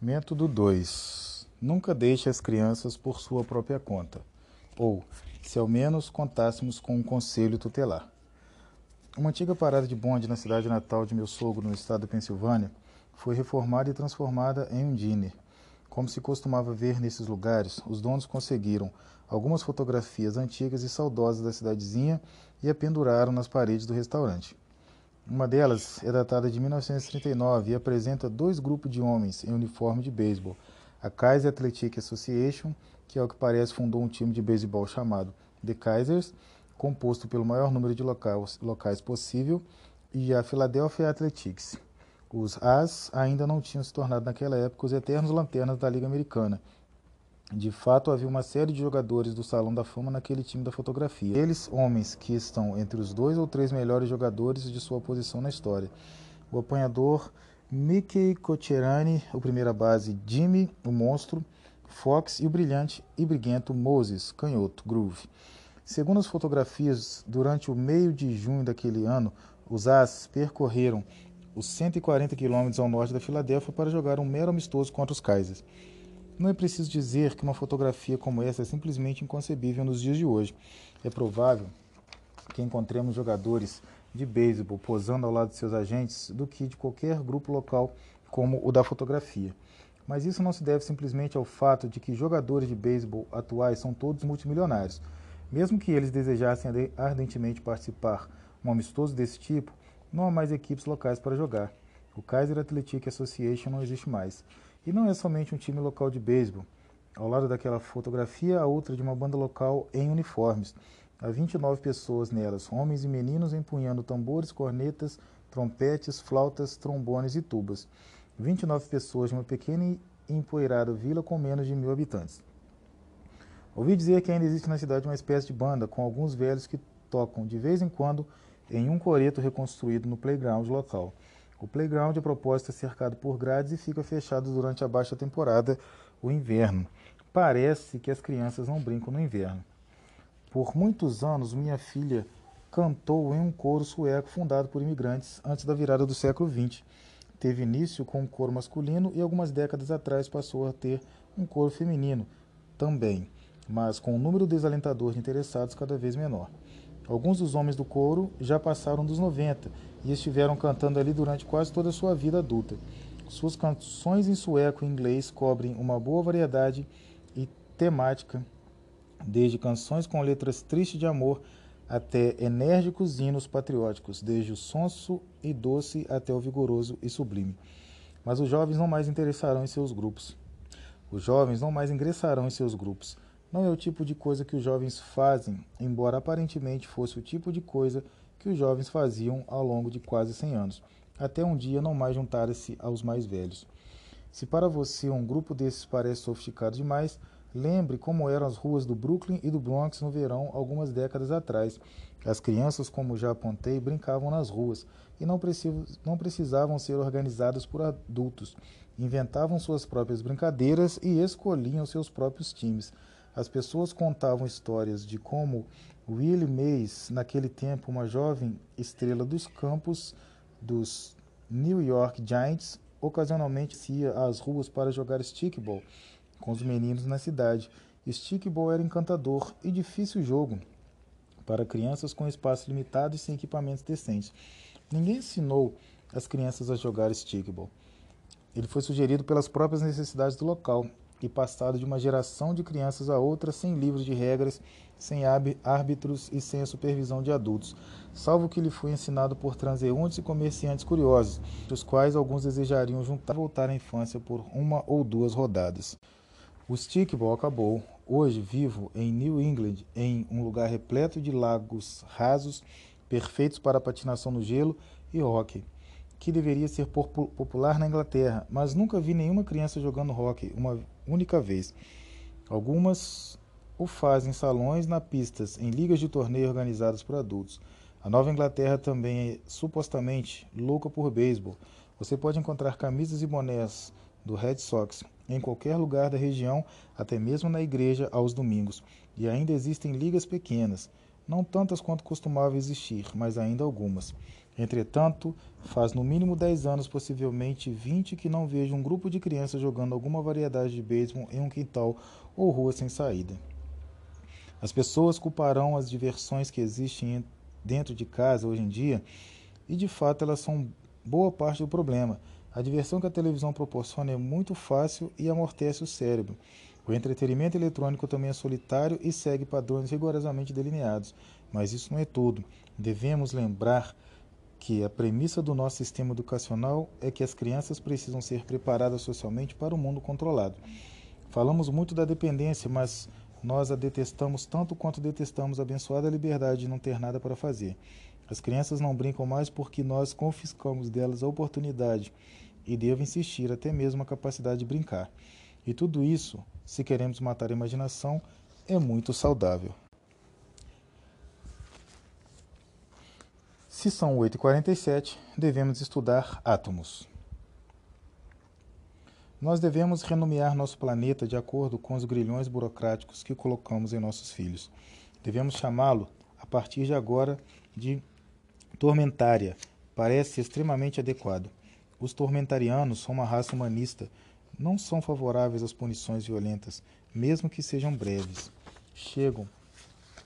Método 2. Nunca deixe as crianças por sua própria conta. Ou, se ao menos contássemos com um conselho tutelar. Uma antiga parada de bonde na cidade natal de meu sogro, no estado da Pensilvânia, foi reformada e transformada em um diner. Como se costumava ver nesses lugares, os donos conseguiram algumas fotografias antigas e saudosas da cidadezinha e a penduraram nas paredes do restaurante. Uma delas é datada de 1939 e apresenta dois grupos de homens em uniforme de beisebol. A Kaiser Athletic Association, que ao que parece fundou um time de beisebol chamado The Kaisers, composto pelo maior número de locais, locais possível, e a Philadelphia Athletics. Os As ainda não tinham se tornado naquela época os eternos lanternas da Liga Americana, de fato, havia uma série de jogadores do Salão da Fama naquele time da fotografia. Eles, homens que estão entre os dois ou três melhores jogadores de sua posição na história. O apanhador Mickey Cocherani, o primeira base Jimmy, o monstro, Fox e o brilhante e briguento Moses, canhoto, Groove. Segundo as fotografias, durante o meio de junho daquele ano, os As percorreram os 140 quilômetros ao norte da Filadélfia para jogar um mero amistoso contra os Kaisers. Não é preciso dizer que uma fotografia como essa é simplesmente inconcebível nos dias de hoje. É provável que encontremos jogadores de beisebol posando ao lado de seus agentes do que de qualquer grupo local como o da fotografia. Mas isso não se deve simplesmente ao fato de que jogadores de beisebol atuais são todos multimilionários. Mesmo que eles desejassem ardentemente participar um amistoso desse tipo, não há mais equipes locais para jogar. O Kaiser Athletic Association não existe mais. E não é somente um time local de beisebol. Ao lado daquela fotografia, há outra de uma banda local em uniformes. Há 29 pessoas nelas, homens e meninos empunhando tambores, cornetas, trompetes, flautas, trombones e tubas. 29 pessoas de uma pequena e empoeirada vila com menos de mil habitantes. Ouvi dizer que ainda existe na cidade uma espécie de banda com alguns velhos que tocam de vez em quando em um coreto reconstruído no playground local. O playground, a propósito, é cercado por grades e fica fechado durante a baixa temporada, o inverno. Parece que as crianças não brincam no inverno. Por muitos anos, minha filha cantou em um coro sueco fundado por imigrantes antes da virada do século XX. Teve início com um coro masculino e algumas décadas atrás passou a ter um coro feminino também, mas com um número desalentador de interessados cada vez menor. Alguns dos homens do coro já passaram dos 90 e estiveram cantando ali durante quase toda a sua vida adulta. Suas canções em sueco e inglês cobrem uma boa variedade e temática, desde canções com letras tristes de amor até enérgicos hinos patrióticos, desde o sonso e doce até o vigoroso e sublime. Mas os jovens não mais interessarão em seus grupos. Os jovens não mais ingressarão em seus grupos. Não é o tipo de coisa que os jovens fazem, embora aparentemente fosse o tipo de coisa que os jovens faziam ao longo de quase 100 anos, até um dia não mais juntar-se aos mais velhos. Se para você um grupo desses parece sofisticado demais, lembre como eram as ruas do Brooklyn e do Bronx no verão algumas décadas atrás. As crianças, como já apontei, brincavam nas ruas e não precisavam ser organizadas por adultos. Inventavam suas próprias brincadeiras e escolhiam seus próprios times. As pessoas contavam histórias de como Willie Mays, naquele tempo uma jovem estrela dos campos dos New York Giants, ocasionalmente ia às ruas para jogar stickball com os meninos na cidade. Stickball era encantador e difícil jogo para crianças com espaço limitado e sem equipamentos decentes. Ninguém ensinou as crianças a jogar stickball. Ele foi sugerido pelas próprias necessidades do local e passado de uma geração de crianças a outra sem livros de regras, sem árbitros e sem a supervisão de adultos, salvo que lhe foi ensinado por transeuntes e comerciantes curiosos, dos quais alguns desejariam juntar e voltar à infância por uma ou duas rodadas. O stickball acabou. Hoje vivo em New England, em um lugar repleto de lagos rasos, perfeitos para patinação no gelo e hóquei que deveria ser popular na Inglaterra, mas nunca vi nenhuma criança jogando hockey uma única vez. Algumas o fazem em salões, na pistas, em ligas de torneio organizadas por adultos. A Nova Inglaterra também é supostamente louca por beisebol. Você pode encontrar camisas e bonés do Red Sox em qualquer lugar da região, até mesmo na igreja aos domingos. E ainda existem ligas pequenas, não tantas quanto costumava existir, mas ainda algumas. Entretanto, faz no mínimo 10 anos, possivelmente 20, que não vejo um grupo de crianças jogando alguma variedade de beisebol em um quintal ou rua sem saída. As pessoas culparão as diversões que existem dentro de casa hoje em dia, e de fato elas são boa parte do problema. A diversão que a televisão proporciona é muito fácil e amortece o cérebro. O entretenimento eletrônico também é solitário e segue padrões rigorosamente delineados. Mas isso não é tudo. Devemos lembrar que a premissa do nosso sistema educacional é que as crianças precisam ser preparadas socialmente para o mundo controlado. Falamos muito da dependência, mas nós a detestamos tanto quanto detestamos a abençoada liberdade de não ter nada para fazer. As crianças não brincam mais porque nós confiscamos delas a oportunidade e devo insistir até mesmo a capacidade de brincar. E tudo isso, se queremos matar a imaginação, é muito saudável. Se são 8h47, devemos estudar átomos. Nós devemos renomear nosso planeta de acordo com os grilhões burocráticos que colocamos em nossos filhos. Devemos chamá-lo, a partir de agora, de Tormentária. Parece extremamente adequado. Os tormentarianos são uma raça humanista. Não são favoráveis às punições violentas, mesmo que sejam breves. Chegam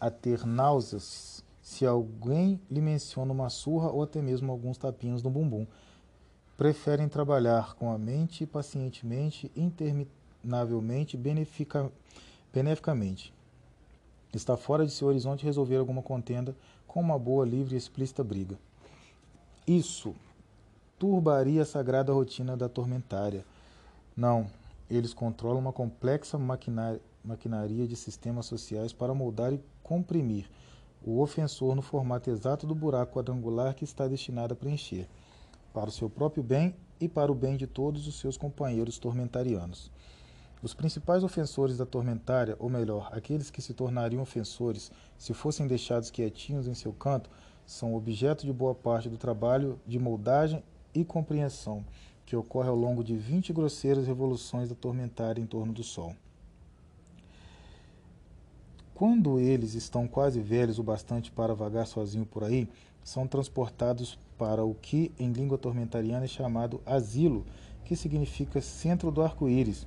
a ter náuseas se alguém lhe menciona uma surra ou até mesmo alguns tapinhos no bumbum. Preferem trabalhar com a mente pacientemente, interminavelmente, beneficamente. Está fora de seu horizonte resolver alguma contenda com uma boa, livre e explícita briga. Isso turbaria a sagrada rotina da tormentária. Não, eles controlam uma complexa maquinaria de sistemas sociais para moldar e comprimir o ofensor no formato exato do buraco quadrangular que está destinado a preencher, para o seu próprio bem e para o bem de todos os seus companheiros tormentarianos. Os principais ofensores da tormentária, ou melhor, aqueles que se tornariam ofensores se fossem deixados quietinhos em seu canto, são objeto de boa parte do trabalho de moldagem e compreensão que ocorre ao longo de 20 grosseiras revoluções da tormentária em torno do Sol. Quando eles estão quase velhos o bastante para vagar sozinho por aí, são transportados para o que em língua tormentariana é chamado asilo, que significa centro do arco-íris,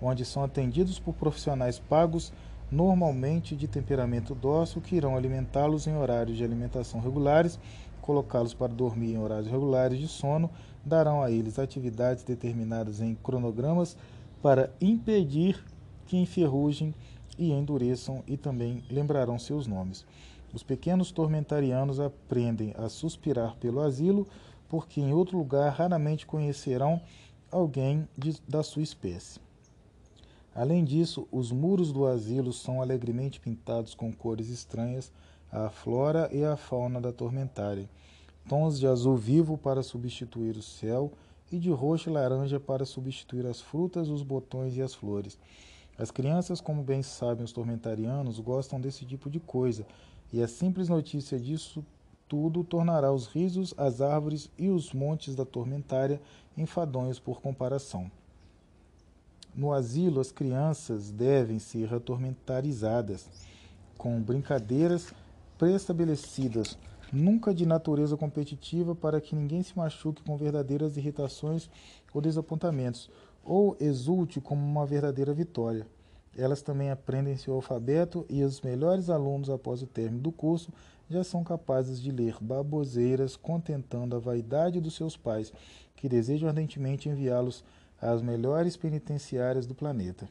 onde são atendidos por profissionais pagos, normalmente de temperamento dócil, que irão alimentá-los em horários de alimentação regulares, colocá-los para dormir em horários regulares de sono, darão a eles atividades determinadas em cronogramas para impedir que enferrujem e endureçam e também lembrarão seus nomes. Os pequenos tormentarianos aprendem a suspirar pelo asilo, porque em outro lugar raramente conhecerão alguém de, da sua espécie. Além disso, os muros do asilo são alegremente pintados com cores estranhas à flora e à fauna da tormentária, tons de azul vivo para substituir o céu e de roxo e laranja para substituir as frutas, os botões e as flores. As crianças, como bem sabem os tormentarianos, gostam desse tipo de coisa, e a simples notícia disso tudo tornará os risos, as árvores e os montes da tormentária enfadonhos por comparação. No asilo, as crianças devem ser atormentarizadas com brincadeiras pré-estabelecidas, nunca de natureza competitiva, para que ninguém se machuque com verdadeiras irritações ou desapontamentos, ou exulte como uma verdadeira vitória. Elas também aprendem seu alfabeto e os melhores alunos, após o término do curso, já são capazes de ler baboseiras, contentando a vaidade dos seus pais, que desejam ardentemente enviá-los às melhores penitenciárias do planeta.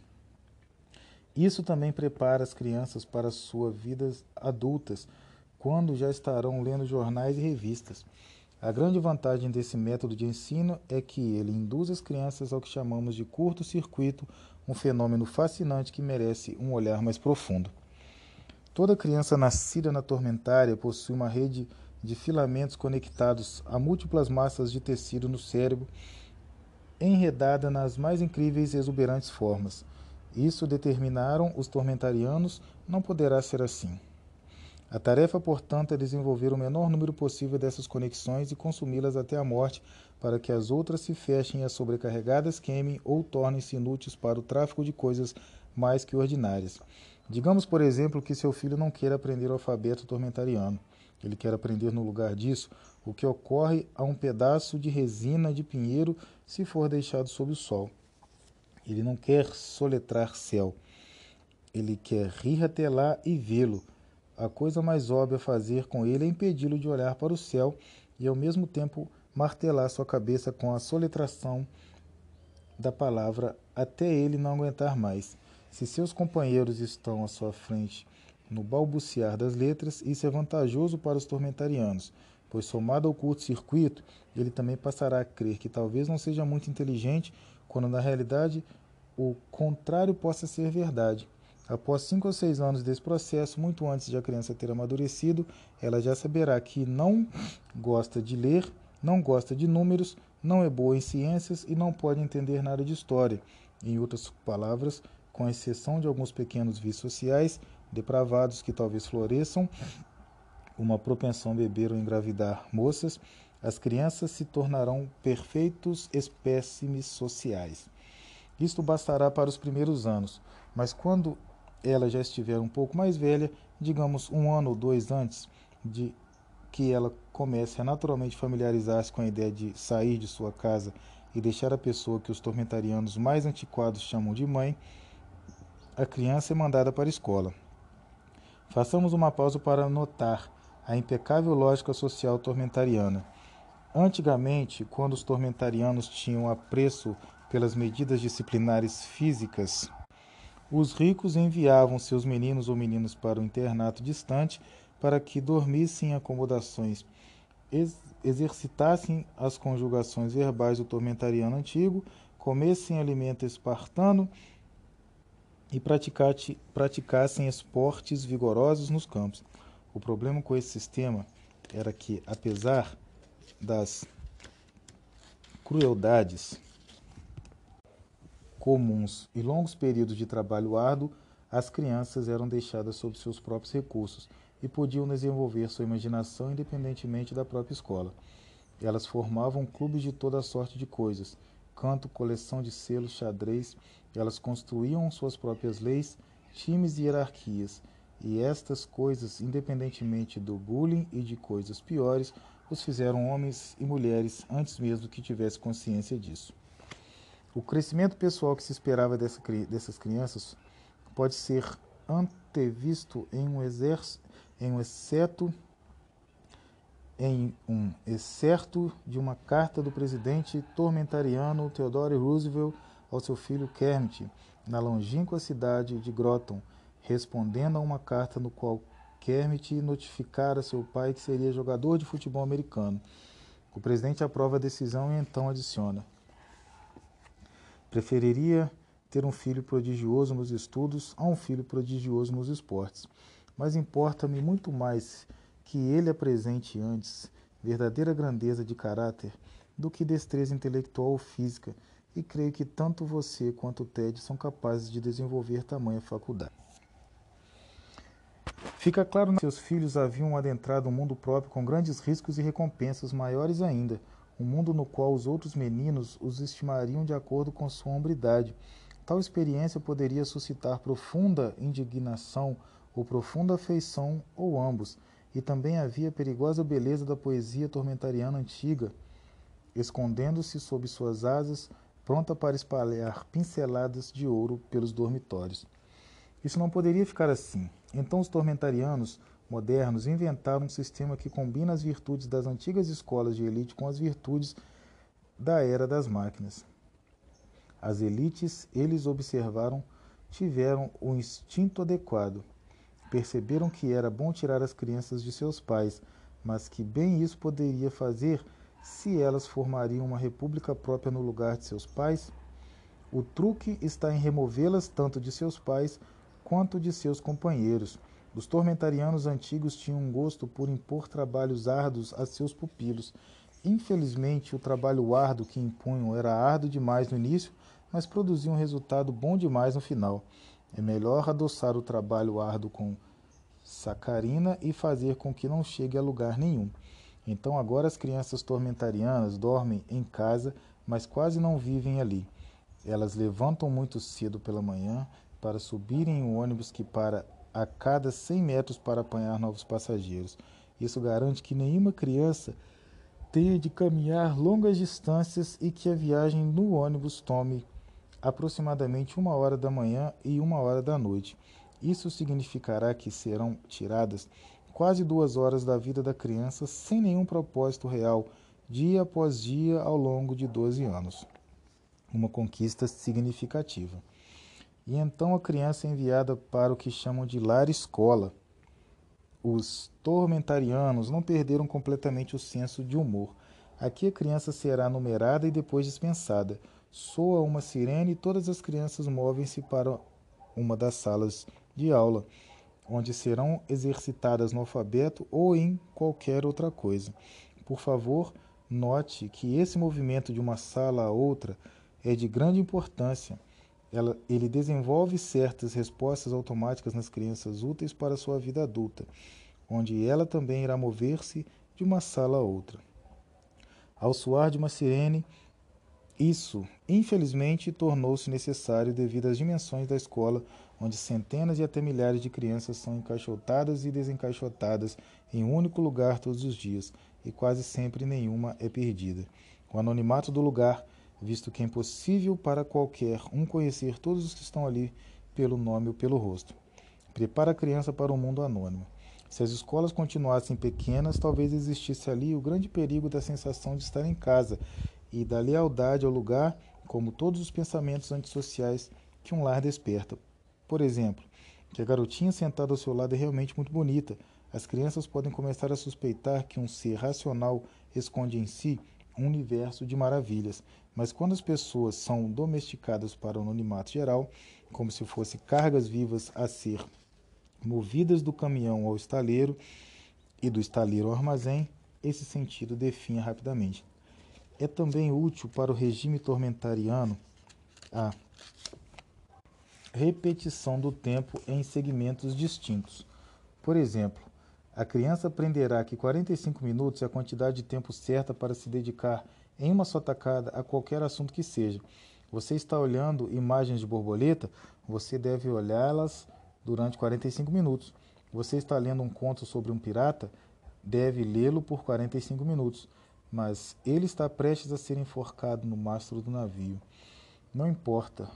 Isso também prepara as crianças para suas vidas adultas, quando já estarão lendo jornais e revistas. A grande vantagem desse método de ensino é que ele induz as crianças ao que chamamos de curto-circuito, um fenômeno fascinante que merece um olhar mais profundo. Toda criança nascida na tormentária possui uma rede de filamentos conectados a múltiplas massas de tecido no cérebro, enredada nas mais incríveis e exuberantes formas. Isso determinaram os tormentarianos, não poderá ser assim. A tarefa, portanto, é desenvolver o menor número possível dessas conexões e consumi-las até a morte, para que as outras se fechem e as sobrecarregadas queimem ou tornem-se inúteis para o tráfico de coisas mais que ordinárias. Digamos, por exemplo, que seu filho não queira aprender o alfabeto tormentariano. Ele quer aprender, no lugar disso, o que ocorre a um pedaço de resina de pinheiro se for deixado sob o sol. Ele não quer soletrar céu, ele quer rir até lá e vê-lo. A coisa mais óbvia a fazer com ele é impedi-lo de olhar para o céu e ao mesmo tempo martelar sua cabeça com a soletração da palavra até ele não aguentar mais. Se seus companheiros estão à sua frente no balbuciar das letras, isso é vantajoso para os tormentarianos, pois somado ao curto-circuito, ele também passará a crer que talvez não seja muito inteligente, quando na realidade o contrário possa ser verdade. Após cinco ou seis anos desse processo, muito antes de a criança ter amadurecido, ela já saberá que não gosta de ler, não gosta de números, não é boa em ciências e não pode entender nada de história. Em outras palavras, com exceção de alguns pequenos vícios sociais depravados que talvez floresçam, uma propensão a beber ou engravidar moças, as crianças se tornarão perfeitos espécimes sociais. Isto bastará para os primeiros anos, mas quando ela já estiver um pouco mais velha, digamos um ano ou dois antes de que ela comece a naturalmente familiarizar-se com a ideia de sair de sua casa e deixar a pessoa que os tormentarianos mais antiquados chamam de mãe, a criança é mandada para a escola. Façamos uma pausa para notar a impecável lógica social tormentariana. Antigamente, quando os tormentarianos tinham apreço pelas medidas disciplinares físicas, os ricos enviavam seus meninos ou meninas para um internato distante para que dormissem em acomodações, ex exercitassem as conjugações verbais do tormentariano antigo, comessem alimento espartano e praticassem esportes vigorosos nos campos. O problema com esse sistema era que, apesar das crueldades comuns e longos períodos de trabalho árduo, as crianças eram deixadas sob seus próprios recursos e podiam desenvolver sua imaginação independentemente da própria escola. Elas formavam clubes de toda sorte de coisas, canto, coleção de selos, xadrez, elas construíam suas próprias leis, times e hierarquias, e estas coisas, independentemente do bullying e de coisas piores, os fizeram homens e mulheres antes mesmo que tivesse consciência disso. O crescimento pessoal que se esperava dessa, dessas crianças pode ser antevisto em um, exército, em um exceto em um excerto de uma carta do presidente tormentariano Theodore Roosevelt ao seu filho Kermit, na longínqua cidade de Groton, respondendo a uma carta no qual Kermit notificara seu pai que seria jogador de futebol americano. O presidente aprova a decisão e então adiciona: Preferiria ter um filho prodigioso nos estudos a um filho prodigioso nos esportes, mas importa-me muito mais que ele apresente antes verdadeira grandeza de caráter do que destreza intelectual ou física, e creio que tanto você quanto o Ted são capazes de desenvolver tamanha faculdade. Fica claro que seus filhos haviam adentrado um mundo próprio com grandes riscos e recompensas maiores ainda, um mundo no qual os outros meninos os estimariam de acordo com sua hombridade. Tal experiência poderia suscitar profunda indignação ou profunda afeição, ou ambos, e também havia a perigosa beleza da poesia tormentariana antiga, escondendo-se sob suas asas, pronta para espalhar pinceladas de ouro pelos dormitórios. Isso não poderia ficar assim. Então os tormentarianos modernos inventaram um sistema que combina as virtudes das antigas escolas de elite com as virtudes da era das máquinas. As elites, eles observaram, tiveram o instinto adequado. Perceberam que era bom tirar as crianças de seus pais, mas que bem isso poderia fazer se elas formariam uma república própria no lugar de seus pais. O truque está em removê-las tanto de seus pais quanto de seus companheiros. Os tormentarianos antigos tinham um gosto por impor trabalhos árduos a seus pupilos. Infelizmente, o trabalho árduo que impunham era árduo demais no início, mas produzia um resultado bom demais no final. É melhor adoçar o trabalho árduo com sacarina e fazer com que não chegue a lugar nenhum. Então agora as crianças tormentarianas dormem em casa, mas quase não vivem ali. Elas levantam muito cedo pela manhã para subirem em um ônibus que para a cada 100 metros para apanhar novos passageiros. Isso garante que nenhuma criança tenha de caminhar longas distâncias e que a viagem no ônibus tome aproximadamente uma hora da manhã e uma hora da noite. Isso significará que serão tiradas quase duas horas da vida da criança sem nenhum propósito real, dia após dia ao longo de 12 anos. Uma conquista significativa. E então a criança é enviada para o que chamam de lar-escola. Os tormentarianos não perderam completamente o senso de humor. Aqui a criança será numerada e depois dispensada. Soa uma sirene e todas as crianças movem-se para uma das salas de aula, onde serão exercitadas no alfabeto ou em qualquer outra coisa. Por favor, note que esse movimento de uma sala a outra é de grande importância. Ela, ele desenvolve certas respostas automáticas nas crianças úteis para sua vida adulta, onde ela também irá mover-se de uma sala a outra. Ao soar de uma sirene, isso, infelizmente, tornou-se necessário devido às dimensões da escola, onde centenas e até milhares de crianças são encaixotadas e desencaixotadas em um único lugar todos os dias, e quase sempre nenhuma é perdida. O anonimato do lugar, visto que é impossível para qualquer um conhecer todos os que estão ali pelo nome ou pelo rosto. Prepara a criança para um mundo anônimo. Se as escolas continuassem pequenas, talvez existisse ali o grande perigo da sensação de estar em casa e da lealdade ao lugar, como todos os pensamentos antissociais que um lar desperta. Por exemplo, que a garotinha sentada ao seu lado é realmente muito bonita. As crianças podem começar a suspeitar que um ser racional esconde em si um universo de maravilhas, mas quando as pessoas são domesticadas para o anonimato geral, como se fossem cargas vivas a ser movidas do caminhão ao estaleiro e do estaleiro ao armazém, esse sentido definha rapidamente. É também útil para o regime tormentariano a repetição do tempo em segmentos distintos. Por exemplo, a criança aprenderá que 45 minutos é a quantidade de tempo certa para se dedicar em uma só tacada a qualquer assunto que seja. Você está olhando imagens de borboleta, você deve olhá-las durante 45 minutos. Você está lendo um conto sobre um pirata, deve lê-lo por 45 minutos mas ele está prestes a ser enforcado no mastro do navio. Não importa,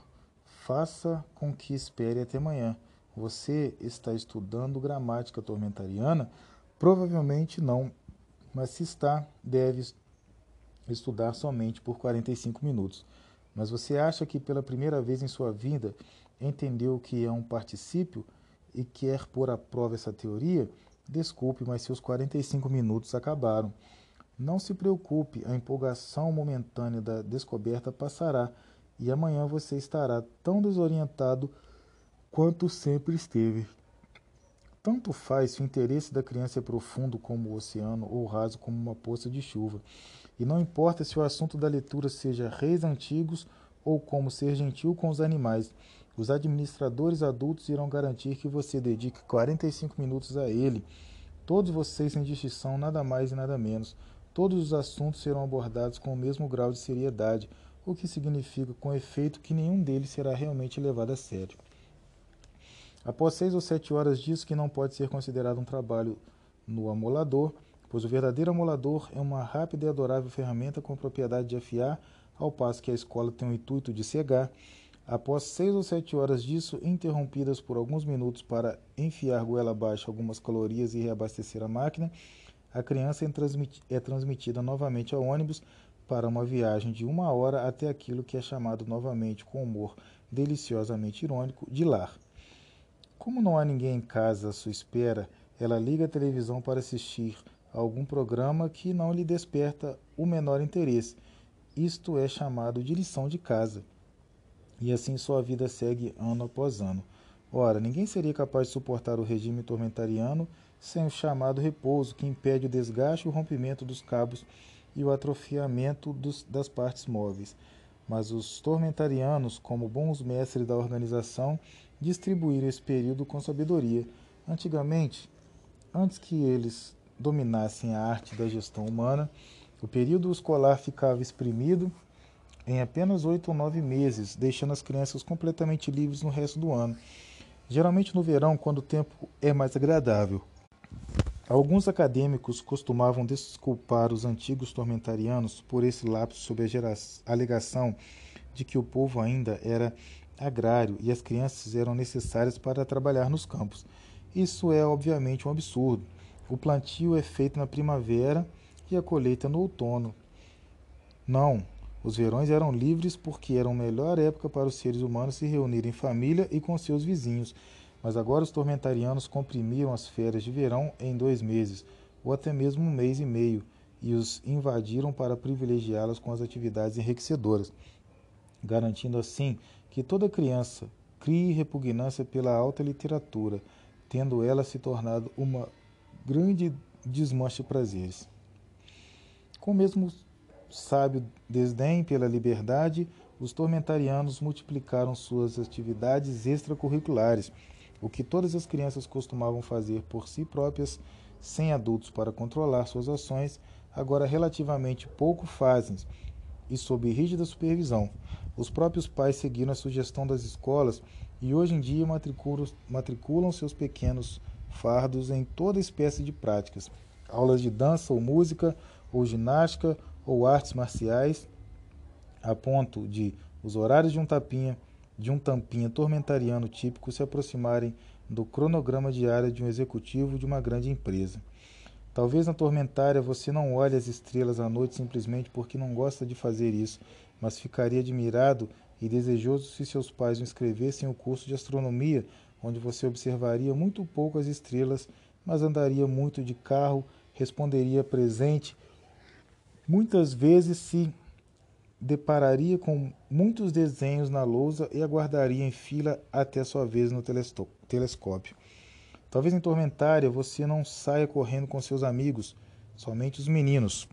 faça com que espere até amanhã. Você está estudando gramática tormentariana? Provavelmente não, mas se está, deve estudar somente por 45 minutos. Mas você acha que pela primeira vez em sua vida entendeu o que é um particípio e quer pôr à prova essa teoria? Desculpe, mas seus 45 minutos acabaram. Não se preocupe, a empolgação momentânea da descoberta passará e amanhã você estará tão desorientado quanto sempre esteve. Tanto faz se o interesse da criança é profundo como o oceano ou raso como uma poça de chuva. E não importa se o assunto da leitura seja reis antigos ou como ser gentil com os animais. Os administradores adultos irão garantir que você dedique 45 minutos a ele. Todos vocês, sem distinção, nada mais e nada menos. Todos os assuntos serão abordados com o mesmo grau de seriedade, o que significa, com efeito, que nenhum deles será realmente levado a sério. Após seis ou sete horas disso, que não pode ser considerado um trabalho no amolador, pois o verdadeiro amolador é uma rápida e adorável ferramenta com propriedade de afiar, ao passo que a escola tem o intuito de cegar. Após seis ou sete horas disso, interrompidas por alguns minutos para enfiar goela abaixo algumas calorias e reabastecer a máquina, a criança é transmitida novamente ao ônibus para uma viagem de uma hora até aquilo que é chamado novamente, com humor deliciosamente irônico, de lar. Como não há ninguém em casa à sua espera, ela liga a televisão para assistir a algum programa que não lhe desperta o menor interesse. Isto é chamado de lição de casa. E assim sua vida segue ano após ano. Ora, ninguém seria capaz de suportar o regime tormentariano sem o chamado repouso, que impede o desgaste o rompimento dos cabos e o atrofiamento dos, das partes móveis. Mas os tormentarianos, como bons mestres da organização, distribuíram esse período com sabedoria. Antigamente, antes que eles dominassem a arte da gestão humana, o período escolar ficava exprimido em apenas oito ou nove meses, deixando as crianças completamente livres no resto do ano. Geralmente no verão, quando o tempo é mais agradável. Alguns acadêmicos costumavam desculpar os antigos tormentarianos por esse lapso sob a alegação de que o povo ainda era agrário e as crianças eram necessárias para trabalhar nos campos. Isso é obviamente um absurdo. O plantio é feito na primavera e a colheita no outono. Não, os verões eram livres porque eram a melhor época para os seres humanos se reunirem em família e com seus vizinhos. Mas agora os tormentarianos comprimiram as férias de verão em dois meses, ou até mesmo um mês e meio, e os invadiram para privilegiá-las com as atividades enriquecedoras, garantindo assim que toda criança crie repugnância pela alta literatura, tendo ela se tornado uma grande desmanche de prazeres. Com o mesmo sábio desdém pela liberdade, os tormentarianos multiplicaram suas atividades extracurriculares, o que todas as crianças costumavam fazer por si próprias, sem adultos para controlar suas ações, agora relativamente pouco fazem e sob rígida supervisão. Os próprios pais seguiram a sugestão das escolas e hoje em dia matriculam, matriculam seus pequenos fardos em toda espécie de práticas, aulas de dança ou música, ou ginástica, ou artes marciais, a ponto de os horários de um tapinha, de um tampinha tormentariano típico se aproximarem do cronograma diário de um executivo de uma grande empresa. Talvez na tormentária você não olhe as estrelas à noite simplesmente porque não gosta de fazer isso, mas ficaria admirado e desejoso se seus pais o inscrevessem em um curso de astronomia, onde você observaria muito pouco as estrelas, mas andaria muito de carro, responderia presente Muitas vezes se depararia com muitos desenhos na lousa e aguardaria em fila até sua vez no telescópio. Talvez em Tormentária você não saia correndo com seus amigos, somente os meninos,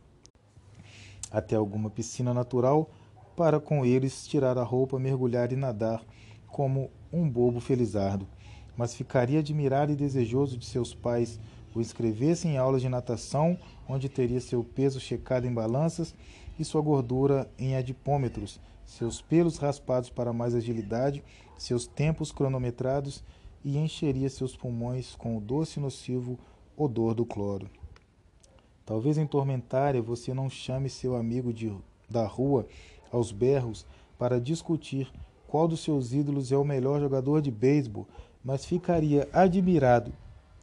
até alguma piscina natural para com eles tirar a roupa, mergulhar e nadar como um bobo felizardo. Mas ficaria admirado e desejoso de seus pais o inscrevessem em aulas de natação onde teria seu peso checado em balanças e sua gordura em adipômetros, seus pelos raspados para mais agilidade, seus tempos cronometrados e encheria seus pulmões com o doce e nocivo odor do cloro. Talvez em Tormentária você não chame seu amigo de, da rua aos berros para discutir qual dos seus ídolos é o melhor jogador de beisebol, mas ficaria admirado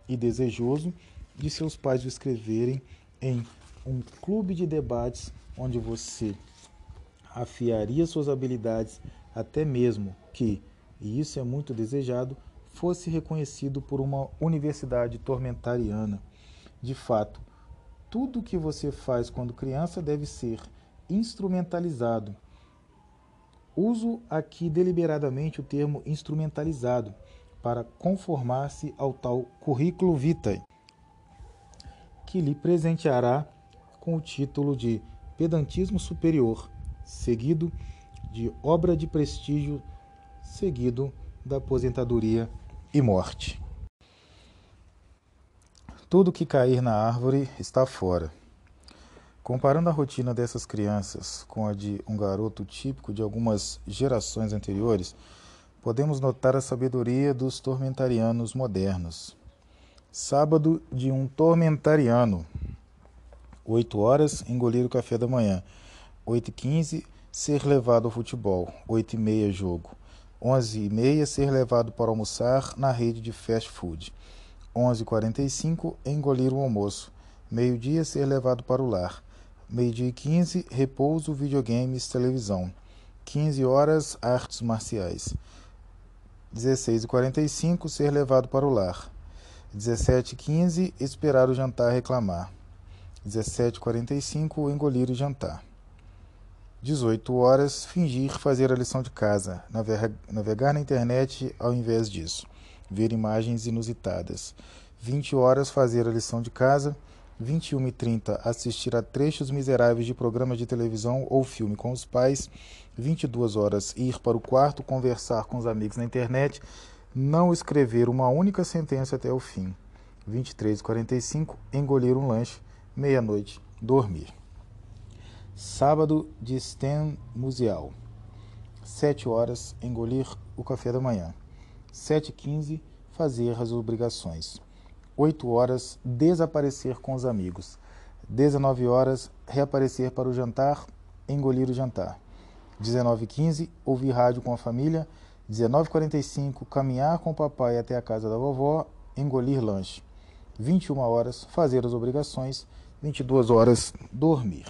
e desejoso de seus pais o escreverem em um clube de debates onde você afiaria suas habilidades até mesmo que, e isso é muito desejado, fosse reconhecido por uma universidade tormentariana. De fato, tudo o que você faz quando criança deve ser instrumentalizado. Uso aqui deliberadamente o termo instrumentalizado para conformar-se ao tal currículo vitae que lhe presenteará com o título de Pedantismo Superior, seguido de Obra de Prestígio, seguido da aposentadoria e morte. Tudo que cair na árvore está fora. Comparando a rotina dessas crianças com a de um garoto típico de algumas gerações anteriores, podemos notar a sabedoria dos tormentarianos modernos. Sábado de um tormentariano. 8 horas, engolir o café da manhã. 8 e 15, ser levado ao futebol. 8 e meia, jogo. 11 e meia, ser levado para almoçar na rede de fast food. 11 e 45, engolir o almoço. Meio-dia, ser levado para o lar. Meio-dia e 15, repouso, videogames, televisão. 15 horas, artes marciais. 16 e 45, ser levado para o lar. 17h15, esperar o jantar reclamar. 17h45, engolir o jantar. 18 horas, fingir fazer a lição de casa, navegar na internet ao invés disso, ver imagens inusitadas. 20 horas, fazer a lição de casa. 21 e 30 assistir a trechos miseráveis de programas de televisão ou filme com os pais. 22 horas, ir para o quarto conversar com os amigos na internet não escrever uma única sentença até o fim. 23h45, engolir um lanche. Meia-noite, dormir. Sábado de Stan Museal. 7 horas, engolir o café da manhã. 7h15, fazer as obrigações. 8 horas, desaparecer com os amigos. 19 horas, reaparecer para o jantar, engolir o jantar. 19h15, ouvir rádio com a família. 19h45, caminhar com o papai até a casa da vovó, engolir lanche. 21 horas, fazer as obrigações. 22 horas, dormir.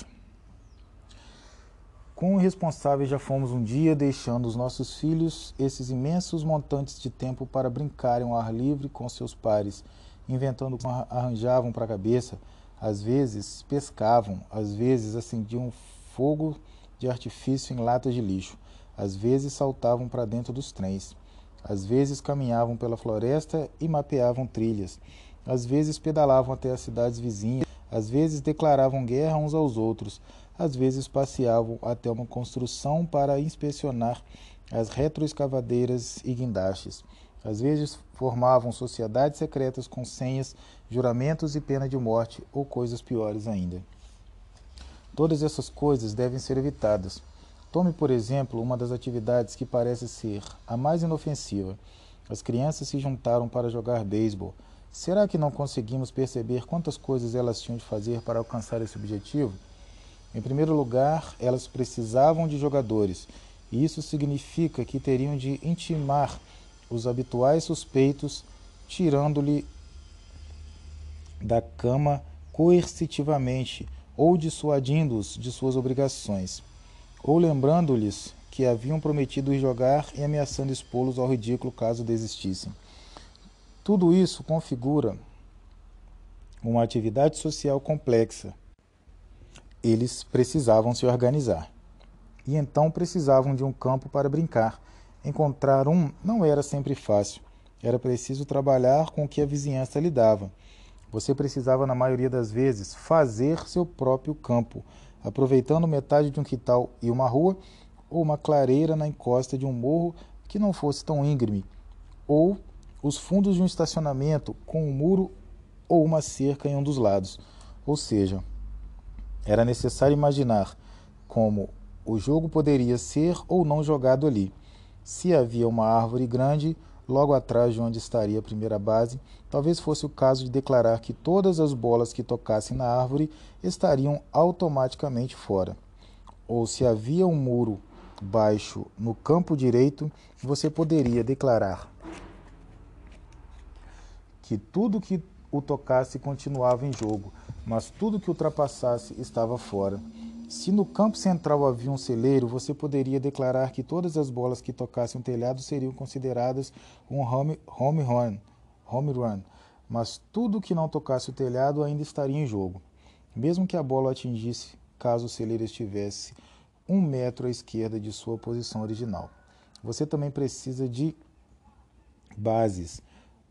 Quão irresponsáveis já fomos um dia, deixando os nossos filhos esses imensos montantes de tempo para brincarem ao ar livre com seus pares, inventando como arranjavam para a cabeça, às vezes pescavam, às vezes acendiam fogo de artifício em latas de lixo, às vezes saltavam para dentro dos trens, às vezes caminhavam pela floresta e mapeavam trilhas, às vezes pedalavam até as cidades vizinhas, às vezes declaravam guerra uns aos outros, às vezes passeavam até uma construção para inspecionar as retroescavadeiras e guindastes. Às vezes formavam sociedades secretas com senhas, juramentos e pena de morte ou coisas piores ainda. Todas essas coisas devem ser evitadas. Tome, por exemplo, uma das atividades que parece ser a mais inofensiva. As crianças se juntaram para jogar beisebol. Será que não conseguimos perceber quantas coisas elas tinham de fazer para alcançar esse objetivo? Em primeiro lugar, elas precisavam de jogadores, e isso significa que teriam de intimar os habituais suspeitos, tirando-lhe da cama coercitivamente ou dissuadindo-os de suas obrigações, ou lembrando-lhes que haviam prometido jogar e ameaçando expô-los ao ridículo caso desistissem. Tudo isso configura uma atividade social complexa eles precisavam se organizar. E então precisavam de um campo para brincar. Encontrar um não era sempre fácil. Era preciso trabalhar com o que a vizinhança lhe dava. Você precisava, na maioria das vezes, fazer seu próprio campo, aproveitando metade de um quintal e uma rua, ou uma clareira na encosta de um morro que não fosse tão íngreme, ou os fundos de um estacionamento com um muro ou uma cerca em um dos lados. Ou seja, era necessário imaginar como o jogo poderia ser ou não jogado ali. Se havia uma árvore grande logo atrás de onde estaria a primeira base, talvez fosse o caso de declarar que todas as bolas que tocassem na árvore estariam automaticamente fora. Ou se havia um muro baixo no campo direito, você poderia declarar que tudo que o tocasse continuava em jogo, mas tudo que ultrapassasse estava fora. Se no campo central havia um celeiro, você poderia declarar que todas as bolas que tocassem o telhado seriam consideradas um home, home run, home run, mas tudo que não tocasse o telhado ainda estaria em jogo. Mesmo que a bola atingisse, caso o celeiro estivesse um metro à esquerda de sua posição original. Você também precisa de bases,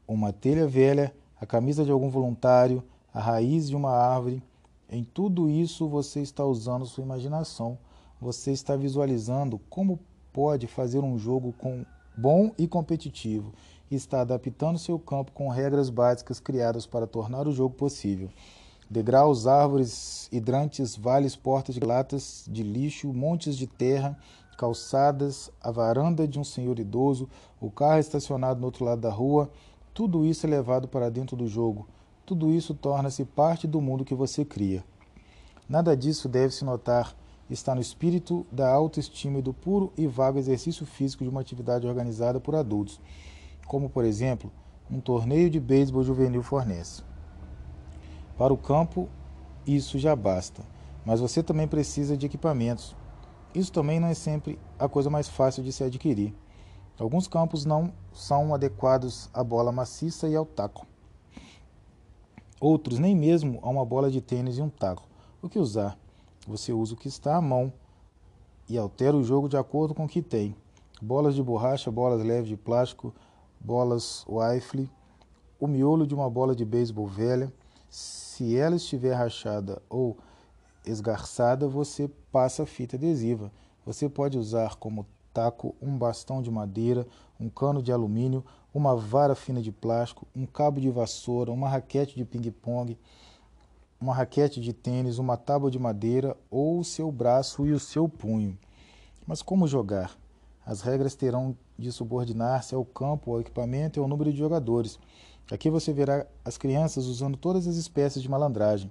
uma telha velha, a camisa de algum voluntário, a raiz de uma árvore. Em tudo isso você está usando sua imaginação. Você está visualizando como pode fazer um jogo com bom e competitivo está adaptando seu campo com regras básicas criadas para tornar o jogo possível. Degraus, árvores, hidrantes, vales, portas de latas de lixo, montes de terra, calçadas, a varanda de um senhor idoso, o carro estacionado no outro lado da rua, tudo isso é levado para dentro do jogo tudo isso torna-se parte do mundo que você cria. Nada disso deve se notar está no espírito da autoestima e do puro e vago exercício físico de uma atividade organizada por adultos, como, por exemplo, um torneio de beisebol juvenil fornece. Para o campo, isso já basta, mas você também precisa de equipamentos. Isso também não é sempre a coisa mais fácil de se adquirir. Alguns campos não são adequados à bola maciça e ao taco. Outros nem mesmo a uma bola de tênis e um taco. O que usar? Você usa o que está à mão e altera o jogo de acordo com o que tem. Bolas de borracha, bolas leves de plástico, bolas rifle, o miolo de uma bola de beisebol velha. Se ela estiver rachada ou esgarçada, você passa fita adesiva. Você pode usar como taco um bastão de madeira, um cano de alumínio, uma vara fina de plástico, um cabo de vassoura, uma raquete de ping-pong, uma raquete de tênis, uma tábua de madeira ou o seu braço e o seu punho. Mas como jogar? As regras terão de subordinar-se ao campo, ao equipamento e ao número de jogadores. Aqui você verá as crianças usando todas as espécies de malandragem.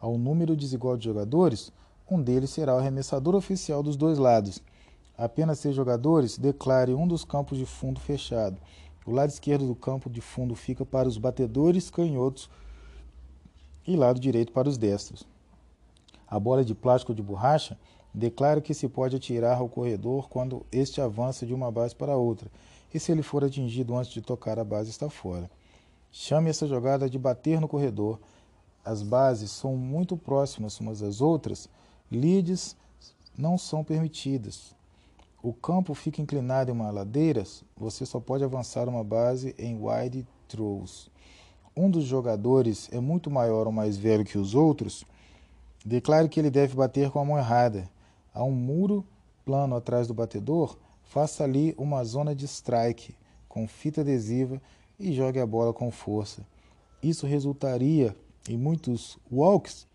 Ao número desigual de jogadores, um deles será o arremessador oficial dos dois lados. Apenas seis jogadores, declare um dos campos de fundo fechado. O lado esquerdo do campo de fundo fica para os batedores canhotos e lado direito para os destros. A bola de plástico de borracha declara que se pode atirar ao corredor quando este avança de uma base para outra, e se ele for atingido antes de tocar a base está fora. Chame essa jogada de bater no corredor. As bases são muito próximas umas às outras, leads não são permitidas. O campo fica inclinado em uma ladeira, você só pode avançar uma base em wide throws. Um dos jogadores é muito maior ou mais velho que os outros, declare que ele deve bater com a mão errada. Há um muro plano atrás do batedor, faça ali uma zona de strike com fita adesiva e jogue a bola com força. Isso resultaria em muitos walks.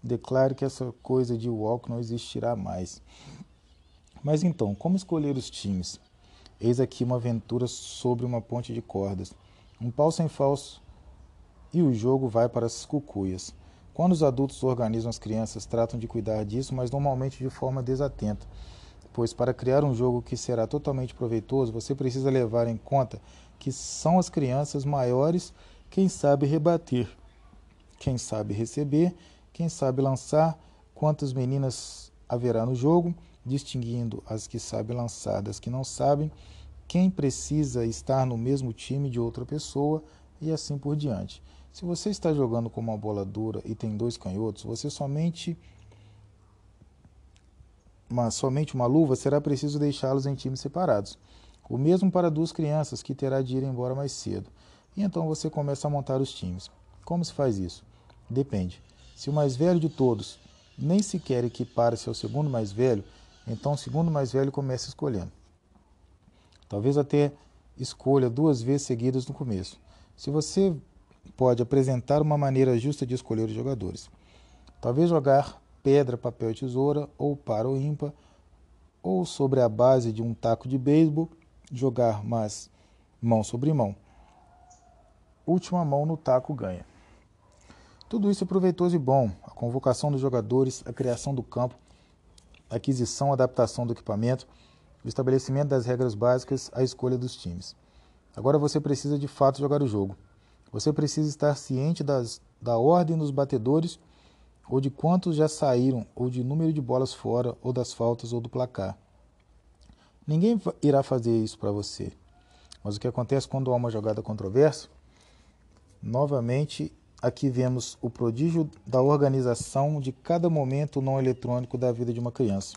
Declare que essa coisa de walk não existirá mais. Mas então, como escolher os times? Eis aqui uma aventura sobre uma ponte de cordas. Um pau sem falso e o jogo vai para as cucuias. Quando os adultos organizam as crianças, tratam de cuidar disso, mas normalmente de forma desatenta. Pois para criar um jogo que será totalmente proveitoso, você precisa levar em conta que são as crianças maiores quem sabe rebater, quem sabe receber, quem sabe lançar, quantas meninas haverá no jogo, distinguindo as que sabem lançar das que não sabem, quem precisa estar no mesmo time de outra pessoa e assim por diante. Se você está jogando com uma bola dura e tem dois canhotos, você somente uma, somente uma luva será preciso deixá-los em times separados. O mesmo para duas crianças, que terá de ir embora mais cedo. E então você começa a montar os times. Como se faz isso? Depende. Se o mais velho de todos nem sequer equipara-se ao segundo mais velho, então o segundo mais velho começa escolhendo. Talvez até escolha duas vezes seguidas no começo. Se você pode apresentar uma maneira justa de escolher os jogadores. Talvez jogar pedra, papel e tesoura, ou para ou ímpar, ou sobre a base de um taco de beisebol, jogar mais mão sobre mão. Última mão no taco ganha. Tudo isso é proveitoso e bom. A convocação dos jogadores, a criação do campo, aquisição, adaptação do equipamento, o estabelecimento das regras básicas, a escolha dos times. Agora você precisa de fato jogar o jogo. Você precisa estar ciente das, da ordem dos batedores, ou de quantos já saíram, ou de número de bolas fora, ou das faltas, ou do placar. Ninguém irá fazer isso para você. Mas o que acontece quando há uma jogada controversa? Novamente, aqui vemos o prodígio da organização de cada momento não eletrônico da vida de uma criança.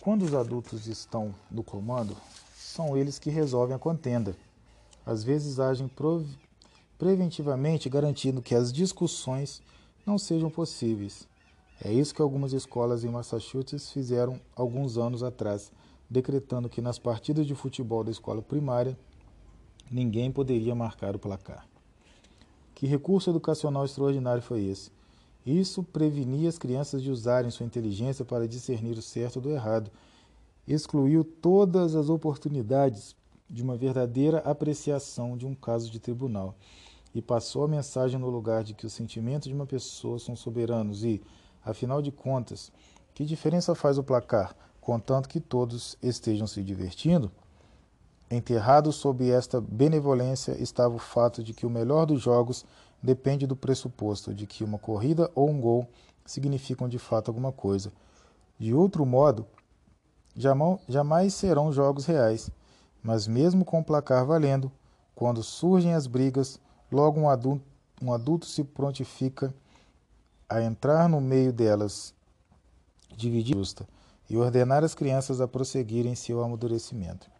Quando os adultos estão no comando, são eles que resolvem a contenda. Às vezes agem preventivamente, garantindo que as discussões não sejam possíveis. É isso que algumas escolas em Massachusetts fizeram alguns anos atrás decretando que nas partidas de futebol da escola primária ninguém poderia marcar o placar. Que recurso educacional extraordinário foi esse? Isso prevenia as crianças de usarem sua inteligência para discernir o certo do errado. Excluiu todas as oportunidades de uma verdadeira apreciação de um caso de tribunal e passou a mensagem no lugar de que os sentimentos de uma pessoa são soberanos e, afinal de contas, que diferença faz o placar? contanto que todos estejam se divertindo. Enterrado sob esta benevolência estava o fato de que o melhor dos jogos depende do pressuposto de que uma corrida ou um gol significam de fato alguma coisa. De outro modo, jamais serão jogos reais, mas mesmo com o placar valendo, quando surgem as brigas, logo um adulto, um adulto se prontifica a entrar no meio delas, dividir justa e ordenar as crianças a prosseguirem seu amadurecimento.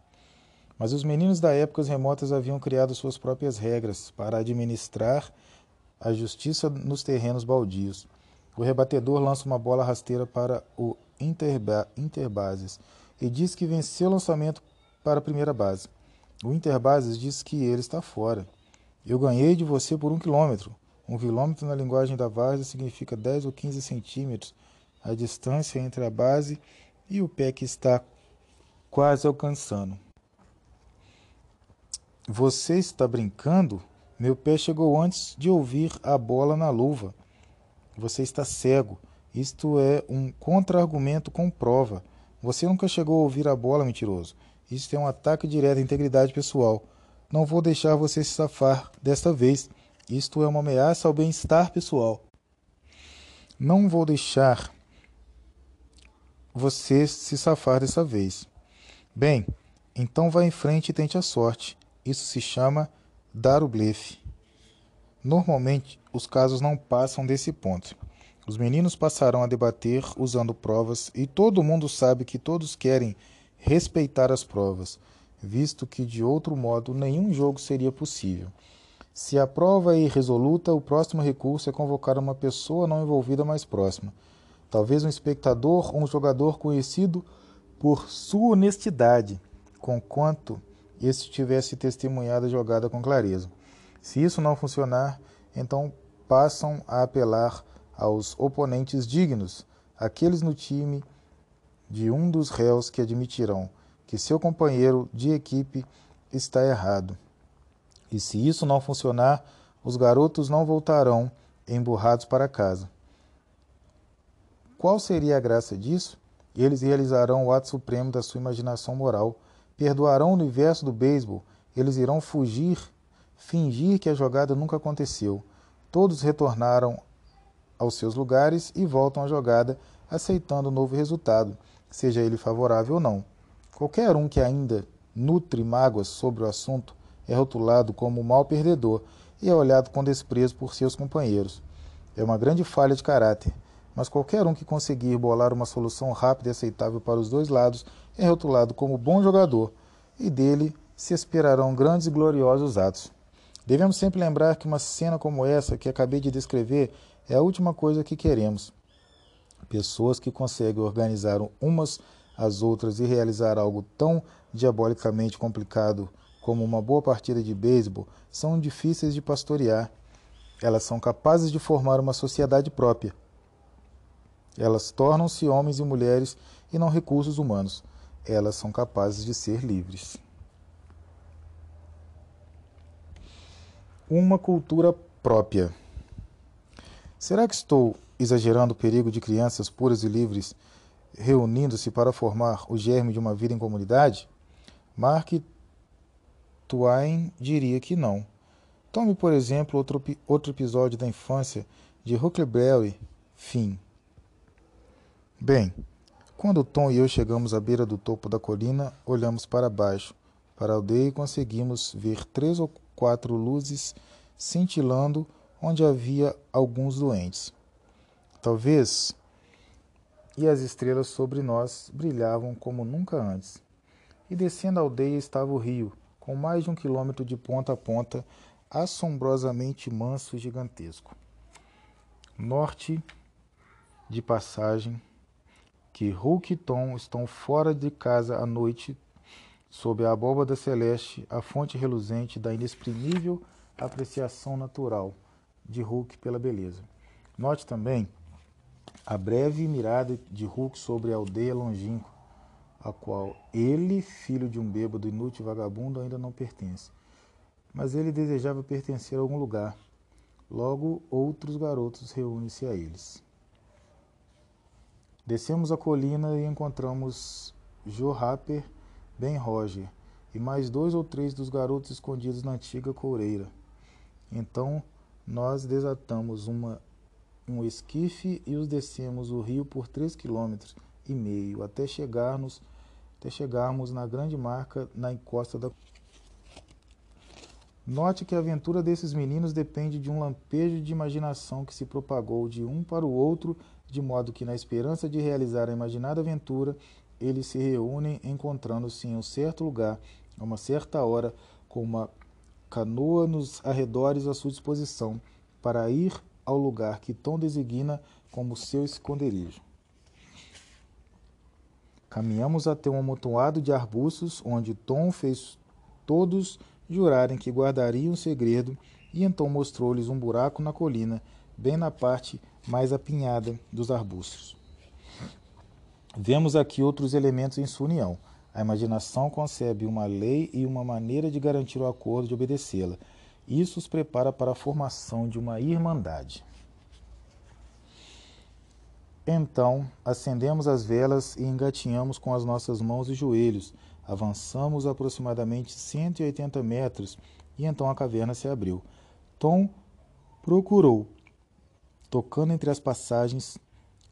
Mas os meninos da épocas remotas haviam criado suas próprias regras para administrar a justiça nos terrenos baldios. O rebatedor lança uma bola rasteira para o interba interbases e diz que venceu o lançamento para a primeira base. O interbases diz que ele está fora. Eu ganhei de você por um quilômetro. Um quilômetro na linguagem da várzea significa 10 ou 15 centímetros a distância entre a base e o pé que está quase alcançando. Você está brincando? Meu pé chegou antes de ouvir a bola na luva. Você está cego. Isto é um contra-argumento com prova. Você nunca chegou a ouvir a bola, mentiroso. Isto é um ataque direto à integridade pessoal. Não vou deixar você se safar desta vez. Isto é uma ameaça ao bem-estar pessoal. Não vou deixar você se safar dessa vez. Bem, então vá em frente e tente a sorte. Isso se chama dar o blefe. Normalmente, os casos não passam desse ponto. Os meninos passarão a debater usando provas e todo mundo sabe que todos querem respeitar as provas, visto que de outro modo nenhum jogo seria possível. Se a prova é irresoluta, o próximo recurso é convocar uma pessoa não envolvida mais próxima, talvez um espectador ou um jogador conhecido por sua honestidade, conquanto este tivesse testemunhado a jogada com clareza. Se isso não funcionar, então passam a apelar aos oponentes dignos, aqueles no time de um dos réus que admitirão que seu companheiro de equipe está errado. E se isso não funcionar, os garotos não voltarão emburrados para casa. Qual seria a graça disso? Eles realizarão o ato supremo da sua imaginação moral, perdoarão o universo do beisebol, eles irão fugir, fingir que a jogada nunca aconteceu. Todos retornaram aos seus lugares e voltam à jogada, aceitando o novo resultado, seja ele favorável ou não. Qualquer um que ainda nutre mágoas sobre o assunto é rotulado como um mau perdedor e é olhado com desprezo por seus companheiros. É uma grande falha de caráter, mas qualquer um que conseguir bolar uma solução rápida e aceitável para os dois lados é rotulado como bom jogador e dele se esperarão grandes e gloriosos atos. Devemos sempre lembrar que uma cena como essa que acabei de descrever é a última coisa que queremos. Pessoas que conseguem organizar umas às outras e realizar algo tão diabolicamente complicado como uma boa partida de beisebol são difíceis de pastorear. Elas são capazes de formar uma sociedade própria. Elas tornam-se homens e mulheres e não recursos humanos. Elas são capazes de ser livres. Uma cultura própria. Será que estou exagerando o perigo de crianças puras e livres reunindo-se para formar o germe de uma vida em comunidade? Mark Twain diria que não. Tome, por exemplo, outro, outro episódio da infância de Huckleberry Finn. Bem, quando Tom e eu chegamos à beira do topo da colina, olhamos para baixo, para a aldeia e conseguimos ver três ou quatro luzes cintilando onde havia alguns doentes. Talvez, e as estrelas sobre nós brilhavam como nunca antes. E descendo a aldeia estava o rio, com mais de um quilômetro de ponta a ponta, assombrosamente manso e gigantesco. Norte de passagem, que Hulk e Tom estão fora de casa à noite, sob a abóbada celeste, a fonte reluzente da inexprimível apreciação natural de Hulk pela beleza. Note também a breve mirada de Hulk sobre a aldeia longínqua, a qual ele, filho de um bêbado inútil vagabundo, ainda não pertence. Mas ele desejava pertencer a algum lugar. Logo, outros garotos reúnem-se a eles. Descemos a colina e encontramos Joe Harper, Ben Roger e mais dois ou três dos garotos escondidos na antiga coureira. Então nós desatamos uma, um esquife e os descemos o rio por três quilômetros e meio até chegarmos até chegarmos na grande marca na encosta da Note que a aventura desses meninos depende de um lampejo de imaginação que se propagou de um para o outro, de modo que, na esperança de realizar a imaginada aventura, eles se reúnem encontrando-se em um certo lugar, a uma certa hora, com uma canoa nos arredores à sua disposição, para ir ao lugar que Tom designa como seu esconderijo. Caminhamos até um amontoado de arbustos, onde Tom fez todos jurarem que guardariam o segredo, e então mostrou-lhes um buraco na colina, bem na parte mais apinhada dos arbustos. Vemos aqui outros elementos em sua união. A imaginação concebe uma lei e uma maneira de garantir o acordo de obedecê-la. Isso os prepara para a formação de uma irmandade. Então, acendemos as velas e engatinhamos com as nossas mãos e joelhos. Avançamos aproximadamente 180 metros e então a caverna se abriu. Tom procurou, tocando entre as passagens,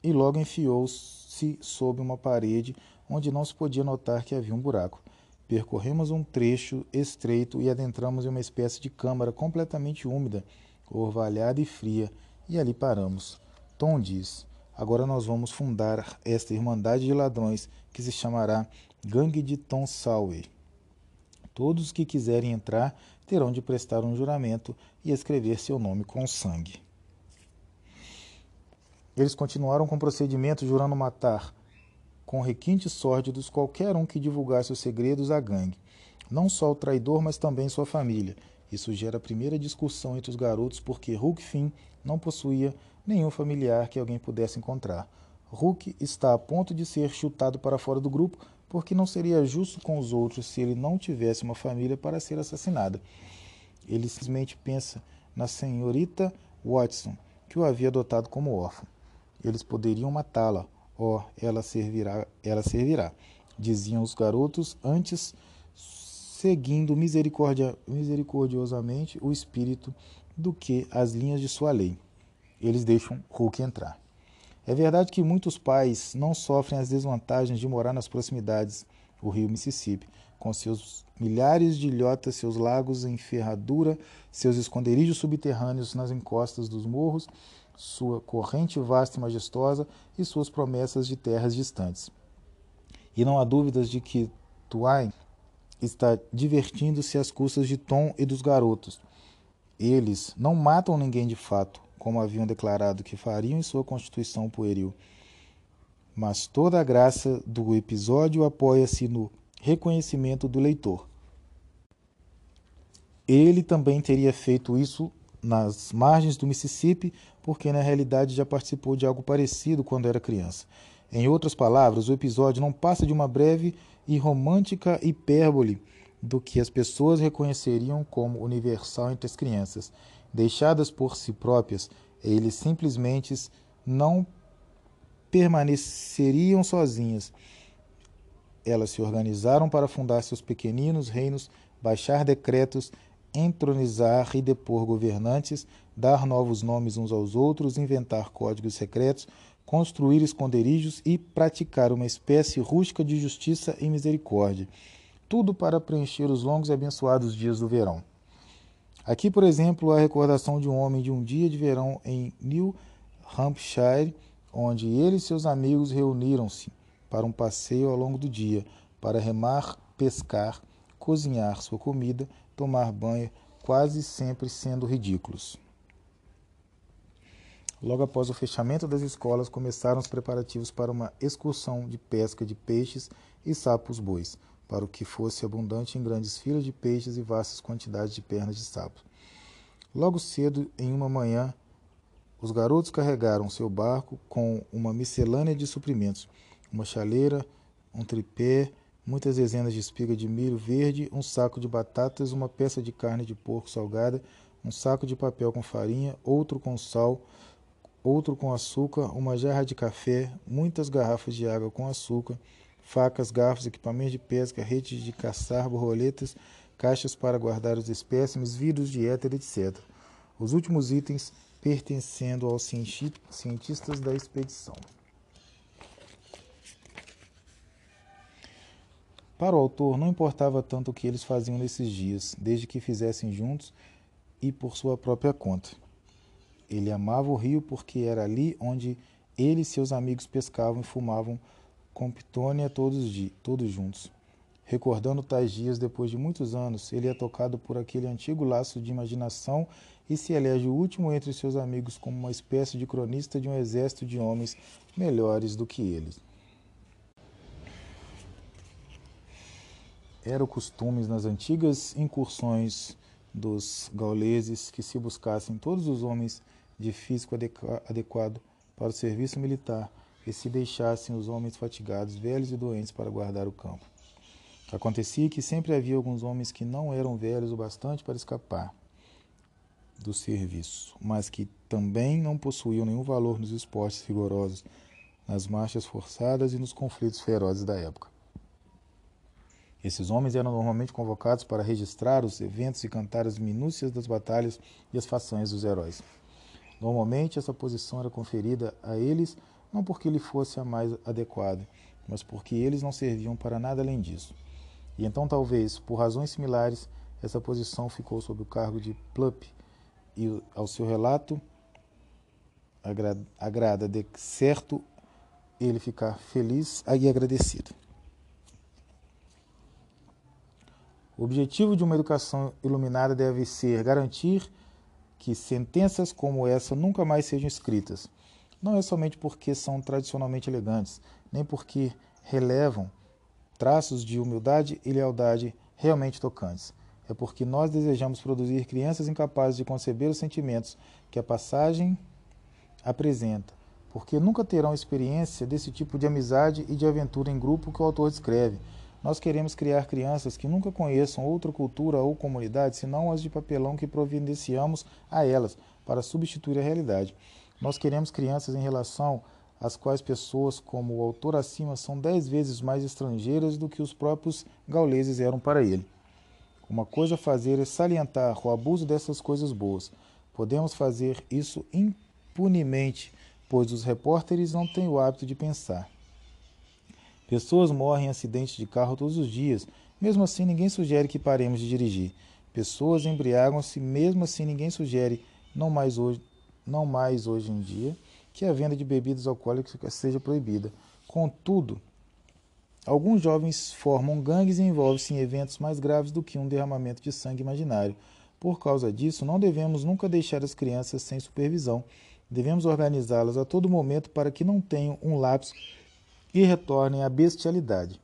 e logo enfiou-se sob uma parede onde não se podia notar que havia um buraco. Percorremos um trecho estreito e adentramos em uma espécie de câmara completamente úmida, orvalhada e fria, e ali paramos. Tom diz: Agora nós vamos fundar esta irmandade de ladrões que se chamará Gangue de Tom Sawyer. Todos que quiserem entrar terão de prestar um juramento e escrever seu nome com sangue. Eles continuaram com o procedimento jurando matar, com requintes sórdidos, qualquer um que divulgasse os segredos à gangue. Não só o traidor, mas também sua família. Isso gera a primeira discussão entre os garotos porque Hulk Finn não possuía nenhum familiar que alguém pudesse encontrar. Hulk está a ponto de ser chutado para fora do grupo porque não seria justo com os outros se ele não tivesse uma família para ser assassinada. Ele simplesmente pensa na senhorita Watson, que o havia adotado como órfão. Eles poderiam matá-la, oh, ela servirá, ela servirá, diziam os garotos antes, seguindo misericordia, misericordiosamente o espírito do que as linhas de sua lei. Eles deixam Hulk entrar. É verdade que muitos pais não sofrem as desvantagens de morar nas proximidades do rio Mississippi, com seus milhares de ilhotas, seus lagos em ferradura, seus esconderijos subterrâneos nas encostas dos morros, sua corrente vasta e majestosa e suas promessas de terras distantes. E não há dúvidas de que Twain está divertindo-se às custas de Tom e dos garotos. Eles não matam ninguém de fato, como haviam declarado que fariam em sua constituição pueril. Mas toda a graça do episódio apoia-se no reconhecimento do leitor. Ele também teria feito isso nas margens do Mississippi, porque na realidade já participou de algo parecido quando era criança. Em outras palavras, o episódio não passa de uma breve e romântica hipérbole do que as pessoas reconheceriam como universal entre as crianças. Deixadas por si próprias, eles simplesmente não permaneceriam sozinhas. Elas se organizaram para fundar seus pequeninos reinos, baixar decretos, entronizar e depor governantes, dar novos nomes uns aos outros, inventar códigos secretos, construir esconderijos e praticar uma espécie rústica de justiça e misericórdia. Tudo para preencher os longos e abençoados dias do verão. Aqui, por exemplo, a recordação de um homem de um dia de verão em New Hampshire, onde ele e seus amigos reuniram-se para um passeio ao longo do dia, para remar, pescar, cozinhar sua comida, tomar banho, quase sempre sendo ridículos. Logo após o fechamento das escolas, começaram os preparativos para uma excursão de pesca de peixes e sapos-bois para o que fosse abundante em grandes filas de peixes e vastas quantidades de pernas de sapo. Logo cedo, em uma manhã, os garotos carregaram seu barco com uma miscelânea de suprimentos, uma chaleira, um tripé, muitas dezenas de espigas de milho verde, um saco de batatas, uma peça de carne de porco salgada, um saco de papel com farinha, outro com sal, outro com açúcar, uma jarra de café, muitas garrafas de água com açúcar, facas, garfos, equipamentos de pesca, redes de caçar, borboletas, caixas para guardar os espécimes, vidros de éter, etc. Os últimos itens pertencendo aos cientistas da expedição. Para o autor, não importava tanto o que eles faziam nesses dias, desde que fizessem juntos e por sua própria conta. Ele amava o rio porque era ali onde ele e seus amigos pescavam e fumavam com Pitônia todos, todos juntos. Recordando tais dias, depois de muitos anos, ele é tocado por aquele antigo laço de imaginação e se elege o último entre seus amigos como uma espécie de cronista de um exército de homens melhores do que ele. Era o costume nas antigas incursões dos gauleses que se buscassem todos os homens de físico adequado para o serviço militar e se deixassem os homens fatigados, velhos e doentes para guardar o campo. Acontecia que sempre havia alguns homens que não eram velhos o bastante para escapar. do serviço, mas que também não possuíam nenhum valor nos esportes rigorosos, nas marchas forçadas e nos conflitos ferozes da época. Esses homens eram normalmente convocados para registrar os eventos e cantar as minúcias das batalhas e as façanhas dos heróis. Normalmente, essa posição era conferida a eles não porque lhe fosse a mais adequada, mas porque eles não serviam para nada além disso. E então, talvez, por razões similares, essa posição ficou sob o cargo de Plup, e ao seu relato agrada, agrada de certo ele ficar feliz e agradecido. O objetivo de uma educação iluminada deve ser garantir que sentenças como essa nunca mais sejam escritas. Não é somente porque são tradicionalmente elegantes, nem porque relevam traços de humildade e lealdade realmente tocantes. É porque nós desejamos produzir crianças incapazes de conceber os sentimentos que a passagem apresenta, porque nunca terão experiência desse tipo de amizade e de aventura em grupo que o autor descreve. Nós queremos criar crianças que nunca conheçam outra cultura ou comunidade senão as de papelão que providenciamos a elas para substituir a realidade. Nós queremos crianças em relação às quais pessoas como o autor acima são dez vezes mais estrangeiras do que os próprios gauleses eram para ele. Uma coisa a fazer é salientar o abuso dessas coisas boas. Podemos fazer isso impunemente, pois os repórteres não têm o hábito de pensar. Pessoas morrem em acidentes de carro todos os dias, mesmo assim ninguém sugere que paremos de dirigir. Pessoas embriagam-se, mesmo assim ninguém sugere, não mais hoje, não mais hoje em dia, que a venda de bebidas alcoólicas seja proibida. Contudo, alguns jovens formam gangues e envolvem-se em eventos mais graves do que um derramamento de sangue imaginário. Por causa disso, não devemos nunca deixar as crianças sem supervisão. Devemos organizá-las a todo momento para que não tenham um lapso e retornem à bestialidade.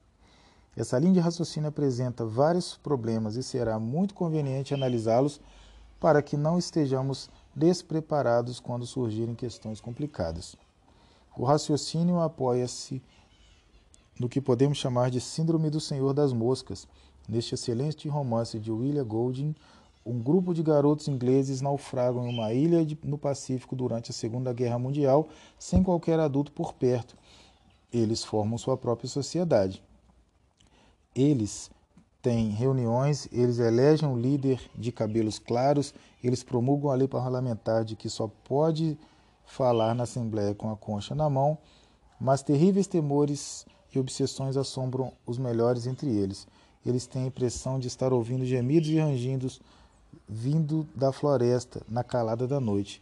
Essa linha de raciocínio apresenta vários problemas e será muito conveniente analisá-los para que não estejamos despreparados quando surgirem questões complicadas. O raciocínio apoia-se no que podemos chamar de Síndrome do Senhor das Moscas. Neste excelente romance de William Golding, um grupo de garotos ingleses naufragam em uma ilha no Pacífico durante a Segunda Guerra Mundial sem qualquer adulto por perto eles formam sua própria sociedade. Eles têm reuniões, eles elegem um líder de cabelos claros, eles promulgam a lei parlamentar de que só pode falar na Assembleia com a concha na mão, mas terríveis temores e obsessões assombram os melhores entre eles. Eles têm a impressão de estar ouvindo gemidos e rangidos vindo da floresta na calada da noite.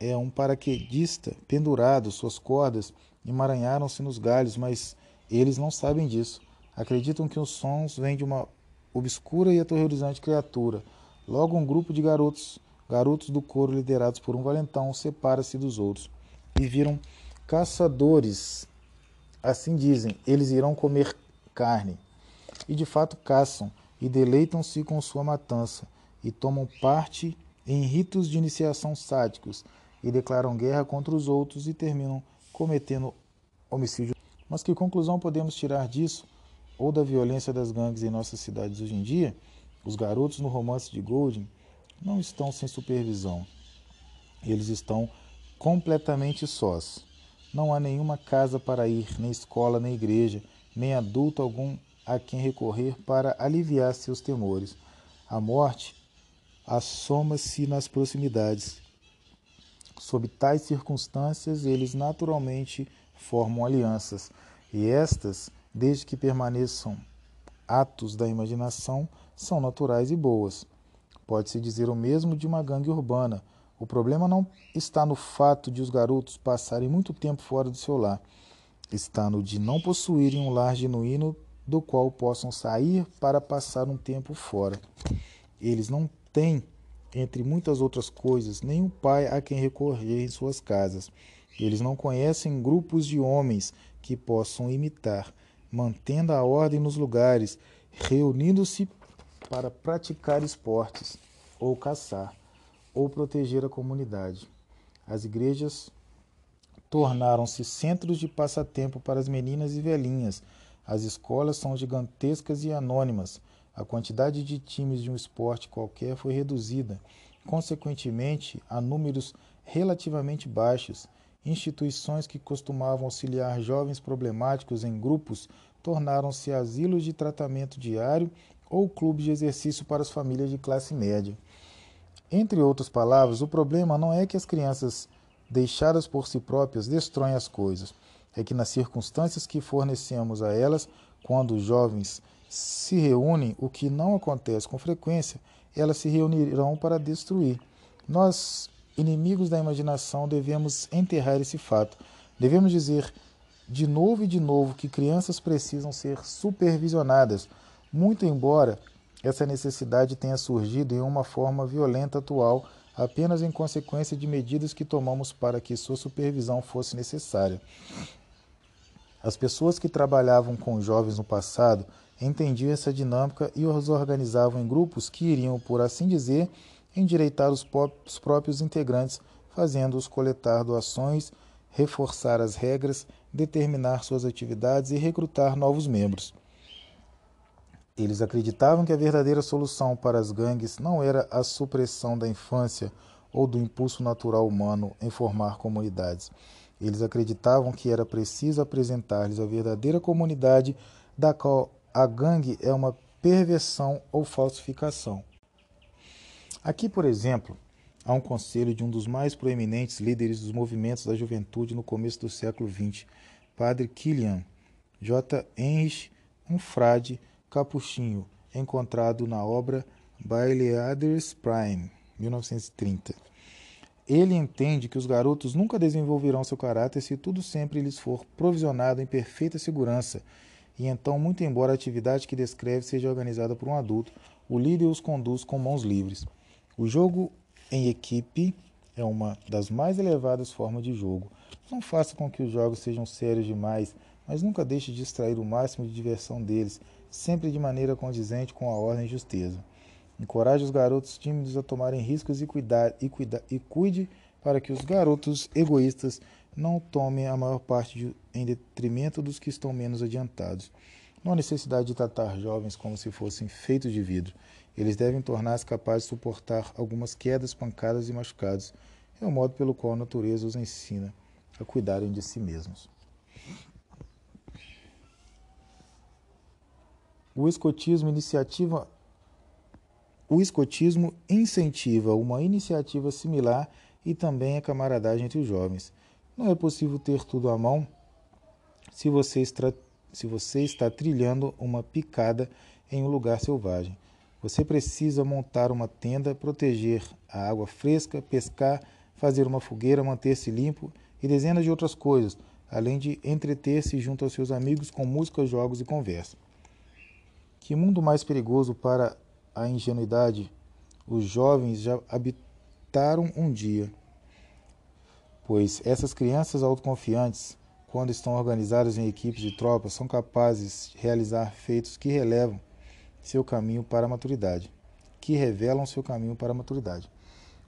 É um paraquedista pendurado, suas cordas emaranharam-se nos galhos, mas eles não sabem disso. Acreditam que os sons vêm de uma obscura e aterrorizante criatura. Logo, um grupo de garotos, garotos do coro liderados por um valentão, separa-se dos outros e viram caçadores. Assim dizem, eles irão comer carne. E de fato caçam e deleitam-se com sua matança e tomam parte em ritos de iniciação sádicos e declaram guerra contra os outros e terminam cometendo homicídio. Mas que conclusão podemos tirar disso ou da violência das gangues em nossas cidades hoje em dia? Os garotos no romance de Golding não estão sem supervisão. Eles estão completamente sós. Não há nenhuma casa para ir, nem escola, nem igreja, nem adulto algum a quem recorrer para aliviar seus temores. A morte assoma-se nas proximidades Sob tais circunstâncias, eles naturalmente formam alianças, e estas, desde que permaneçam atos da imaginação, são naturais e boas. Pode-se dizer o mesmo de uma gangue urbana. O problema não está no fato de os garotos passarem muito tempo fora do seu lar, está no de não possuírem um lar genuíno do qual possam sair para passar um tempo fora. Eles não têm entre muitas outras coisas, nenhum pai a quem recorrer em suas casas. Eles não conhecem grupos de homens que possam imitar, mantendo a ordem nos lugares, reunindo-se para praticar esportes, ou caçar, ou proteger a comunidade. As igrejas tornaram-se centros de passatempo para as meninas e velhinhas. As escolas são gigantescas e anônimas. A quantidade de times de um esporte qualquer foi reduzida. consequentemente, a números relativamente baixos, instituições que costumavam auxiliar jovens problemáticos em grupos tornaram-se asilos de tratamento diário ou clubes de exercício para as famílias de classe média. Entre outras palavras, o problema não é que as crianças deixadas por si próprias destroem as coisas, é que nas circunstâncias que fornecemos a elas, quando os jovens se reúnem, o que não acontece com frequência, elas se reunirão para destruir. Nós, inimigos da imaginação, devemos enterrar esse fato. Devemos dizer de novo e de novo que crianças precisam ser supervisionadas, muito embora essa necessidade tenha surgido em uma forma violenta atual apenas em consequência de medidas que tomamos para que sua supervisão fosse necessária. As pessoas que trabalhavam com jovens no passado entendiam essa dinâmica e os organizavam em grupos que iriam, por assim dizer, endireitar os próprios integrantes, fazendo-os coletar doações, reforçar as regras, determinar suas atividades e recrutar novos membros. Eles acreditavam que a verdadeira solução para as gangues não era a supressão da infância ou do impulso natural humano em formar comunidades. Eles acreditavam que era preciso apresentar-lhes a verdadeira comunidade, da qual a gangue é uma perversão ou falsificação. Aqui, por exemplo, há um conselho de um dos mais proeminentes líderes dos movimentos da juventude no começo do século XX, Padre Kilian J. Henrich, um frade capuchinho, encontrado na obra Baileaders Prime, 1930. Ele entende que os garotos nunca desenvolverão seu caráter se tudo sempre lhes for provisionado em perfeita segurança, e então, muito embora a atividade que descreve seja organizada por um adulto, o líder os conduz com mãos livres. O jogo em equipe é uma das mais elevadas formas de jogo. Não faça com que os jogos sejam sérios demais, mas nunca deixe de extrair o máximo de diversão deles, sempre de maneira condizente com a ordem e justeza. Encoraje os garotos tímidos a tomarem riscos e, cuidar, e, cuida, e cuide para que os garotos egoístas não tomem a maior parte de, em detrimento dos que estão menos adiantados. Não há necessidade de tratar jovens como se fossem feitos de vidro. Eles devem tornar-se capazes de suportar algumas quedas, pancadas e machucados. É o modo pelo qual a natureza os ensina a cuidarem de si mesmos. O escotismo iniciativa o escotismo incentiva uma iniciativa similar e também a camaradagem entre os jovens. Não é possível ter tudo à mão se você está, se você está trilhando uma picada em um lugar selvagem. Você precisa montar uma tenda, proteger a água fresca, pescar, fazer uma fogueira, manter-se limpo e dezenas de outras coisas, além de entreter-se junto aos seus amigos com música, jogos e conversa. Que mundo mais perigoso para a ingenuidade os jovens já habitaram um dia. Pois essas crianças autoconfiantes, quando estão organizadas em equipes de tropas, são capazes de realizar feitos que relevam seu caminho para a maturidade, que revelam seu caminho para a maturidade.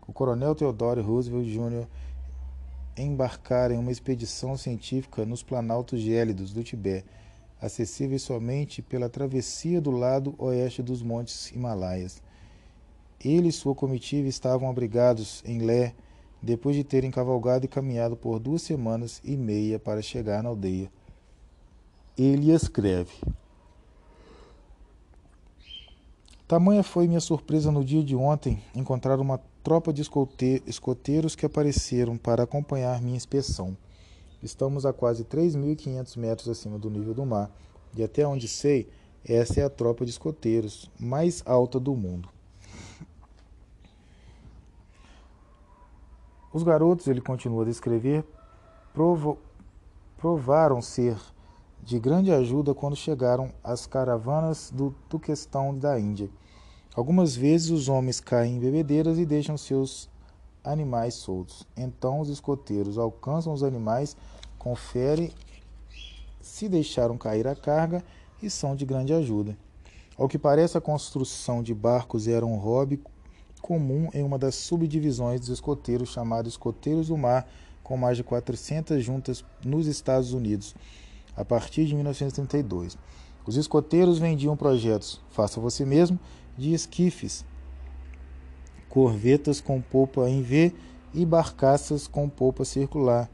O coronel Theodore Roosevelt Jr. embarcara em uma expedição científica nos planaltos gélidos do Tibete acessíveis somente pela travessia do lado oeste dos montes Himalaias. Ele e sua comitiva estavam abrigados em Lé depois de terem cavalgado e caminhado por duas semanas e meia para chegar na aldeia. Ele escreve: Tamanha foi minha surpresa no dia de ontem encontrar uma tropa de escoteiros que apareceram para acompanhar minha inspeção. Estamos a quase 3.500 metros acima do nível do mar, e até onde sei, essa é a tropa de escoteiros mais alta do mundo. Os garotos, ele continua a descrever, provo provaram ser de grande ajuda quando chegaram às caravanas do Turquestão da Índia. Algumas vezes os homens caem em bebedeiras e deixam seus animais soltos. Então os escoteiros alcançam os animais, conferem se deixaram cair a carga e são de grande ajuda. Ao que parece, a construção de barcos era um hobby comum em uma das subdivisões dos escoteiros chamados Escoteiros do Mar, com mais de 400 juntas nos Estados Unidos, a partir de 1932. Os escoteiros vendiam projetos, faça você mesmo, de esquifes corvetas com polpa em V e barcaças com polpa circular,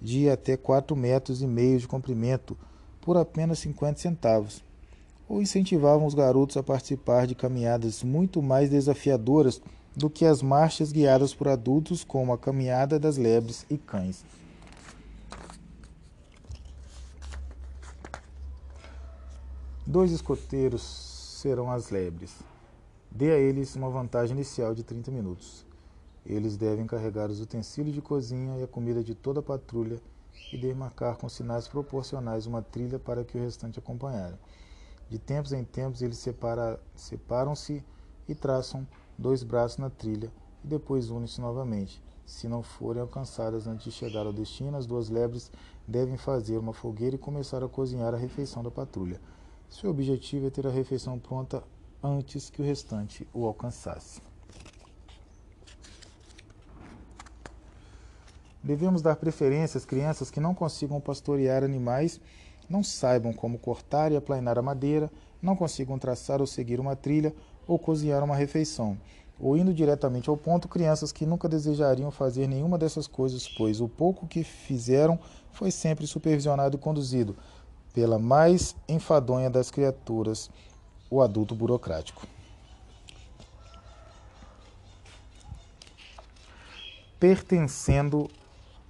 de até 4 metros e meio de comprimento, por apenas 50 centavos. Ou incentivavam os garotos a participar de caminhadas muito mais desafiadoras do que as marchas guiadas por adultos, como a caminhada das lebres e cães. Dois escoteiros serão as lebres. Dê a eles uma vantagem inicial de 30 minutos. Eles devem carregar os utensílios de cozinha e a comida de toda a patrulha e demarcar com sinais proporcionais uma trilha para que o restante acompanharem. De tempos em tempos eles separa, separam-se e traçam dois braços na trilha e depois unem-se novamente. Se não forem alcançadas antes de chegar ao destino, as duas lebres devem fazer uma fogueira e começar a cozinhar a refeição da patrulha. Seu objetivo é ter a refeição pronta antes que o restante o alcançasse. Devemos dar preferência às crianças que não consigam pastorear animais, não saibam como cortar e aplainar a madeira, não consigam traçar ou seguir uma trilha ou cozinhar uma refeição. Ou indo diretamente ao ponto, crianças que nunca desejariam fazer nenhuma dessas coisas, pois o pouco que fizeram foi sempre supervisionado e conduzido pela mais enfadonha das criaturas, o adulto burocrático. Pertencendo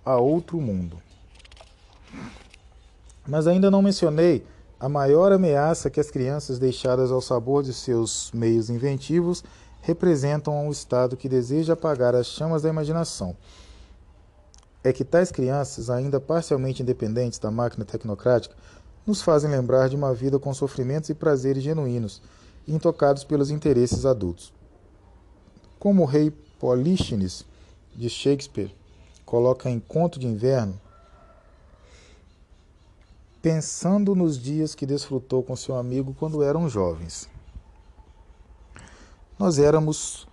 a outro mundo. Mas ainda não mencionei a maior ameaça que as crianças deixadas ao sabor de seus meios inventivos representam a um Estado que deseja apagar as chamas da imaginação. É que tais crianças, ainda parcialmente independentes da máquina tecnocrática, nos fazem lembrar de uma vida com sofrimentos e prazeres genuínos, intocados pelos interesses adultos. Como o rei Políxenes, de Shakespeare, coloca em Conto de Inverno, pensando nos dias que desfrutou com seu amigo quando eram jovens. Nós éramos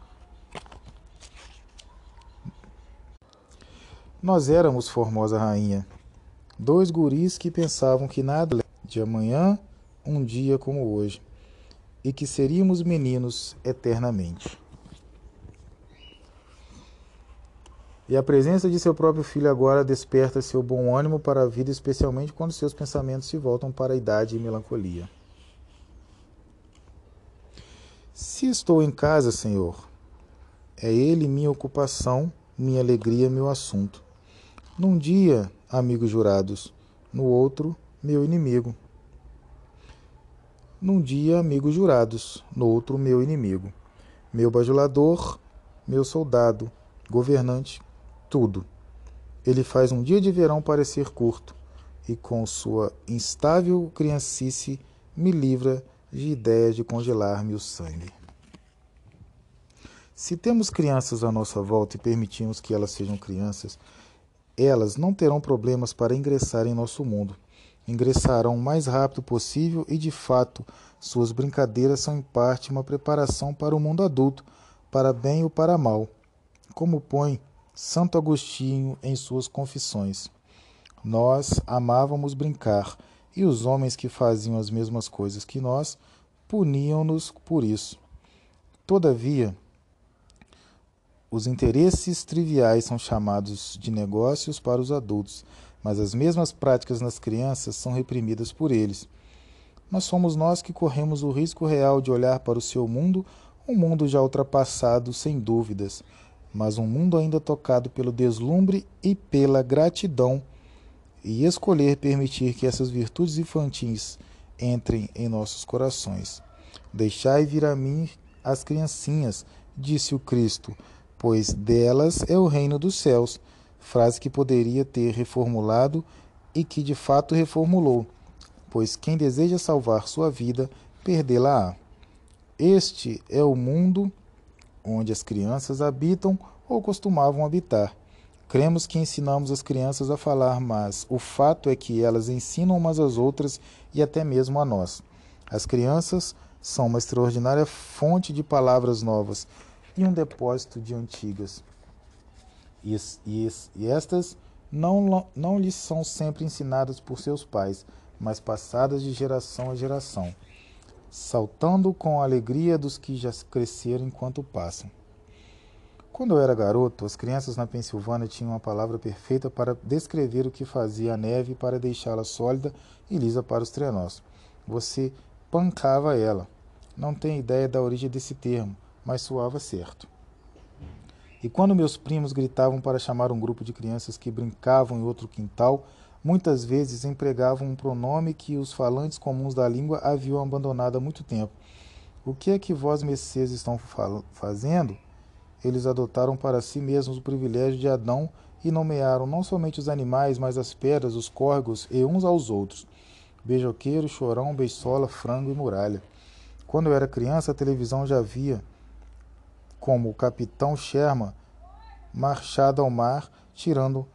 Nós éramos formosa rainha, dois guris que pensavam que nada de amanhã um dia como hoje, e que seríamos meninos eternamente. E a presença de seu próprio filho agora desperta seu bom ânimo para a vida, especialmente quando seus pensamentos se voltam para a idade e melancolia. Se estou em casa, Senhor, é Ele minha ocupação, minha alegria, meu assunto. Num dia, amigos jurados, no outro, meu inimigo. Num dia, amigos jurados, no outro, meu inimigo. Meu bajulador, meu soldado, governante, tudo. Ele faz um dia de verão parecer curto, e com sua instável criancice me livra de ideia de congelar-me o sangue. Se temos crianças à nossa volta e permitimos que elas sejam crianças, elas não terão problemas para ingressar em nosso mundo. Ingressarão o mais rápido possível e, de fato, suas brincadeiras são em parte uma preparação para o mundo adulto, para bem ou para mal. Como põe Santo Agostinho em suas confissões. Nós amávamos brincar, e os homens que faziam as mesmas coisas que nós puniam-nos por isso. Todavia, os interesses triviais são chamados de negócios para os adultos, mas as mesmas práticas nas crianças são reprimidas por eles. Mas somos nós que corremos o risco real de olhar para o seu mundo, um mundo já ultrapassado, sem dúvidas, mas um mundo ainda tocado pelo deslumbre e pela gratidão, e escolher permitir que essas virtudes infantis entrem em nossos corações. Deixai vir a mim as criancinhas, disse o Cristo, pois delas é o reino dos céus. Frase que poderia ter reformulado e que de fato reformulou, pois quem deseja salvar sua vida, perdê-la-á. Este é o mundo onde as crianças habitam ou costumavam habitar. Cremos que ensinamos as crianças a falar, mas o fato é que elas ensinam umas às outras e até mesmo a nós. As crianças são uma extraordinária fonte de palavras novas e um depósito de antigas. E, e, e estas não, não lhes são sempre ensinadas por seus pais, mas passadas de geração a geração saltando com a alegria dos que já cresceram enquanto passam. Quando eu era garoto, as crianças na Pensilvânia tinham uma palavra perfeita para descrever o que fazia a neve para deixá-la sólida e lisa para os trenós. Você pancava ela. Não tenho ideia da origem desse termo, mas soava certo. E quando meus primos gritavam para chamar um grupo de crianças que brincavam em outro quintal, muitas vezes empregavam um pronome que os falantes comuns da língua haviam abandonado há muito tempo. O que é que vós, Messias, estão fazendo? Eles adotaram para si mesmos o privilégio de Adão e nomearam não somente os animais, mas as pedras, os córregos e uns aos outros. Beijoqueiro, chorão, beisola, frango e muralha. Quando eu era criança, a televisão já via como o capitão Sherman marchado ao mar, tirando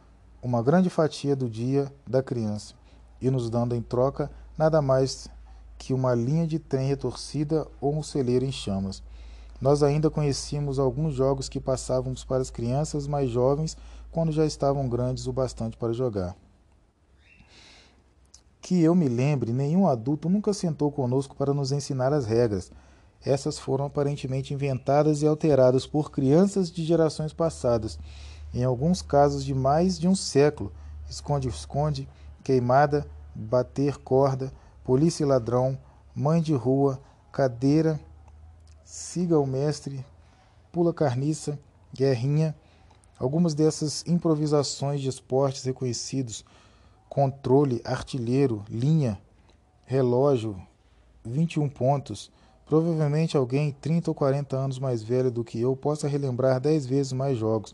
uma grande fatia do dia da criança e nos dando em troca nada mais que uma linha de trem retorcida ou um celeiro em chamas. Nós ainda conhecíamos alguns jogos que passávamos para as crianças mais jovens quando já estavam grandes o bastante para jogar. Que eu me lembre, nenhum adulto nunca sentou conosco para nos ensinar as regras. Essas foram aparentemente inventadas e alteradas por crianças de gerações passadas, em alguns casos de mais de um século. Esconde-esconde, queimada, bater corda, polícia e ladrão, mãe de rua, cadeira siga o mestre, pula carniça, guerrinha. Algumas dessas improvisações de esportes reconhecidos, controle, artilheiro, linha, relógio, 21 pontos. Provavelmente alguém 30 ou 40 anos mais velho do que eu possa relembrar 10 vezes mais jogos.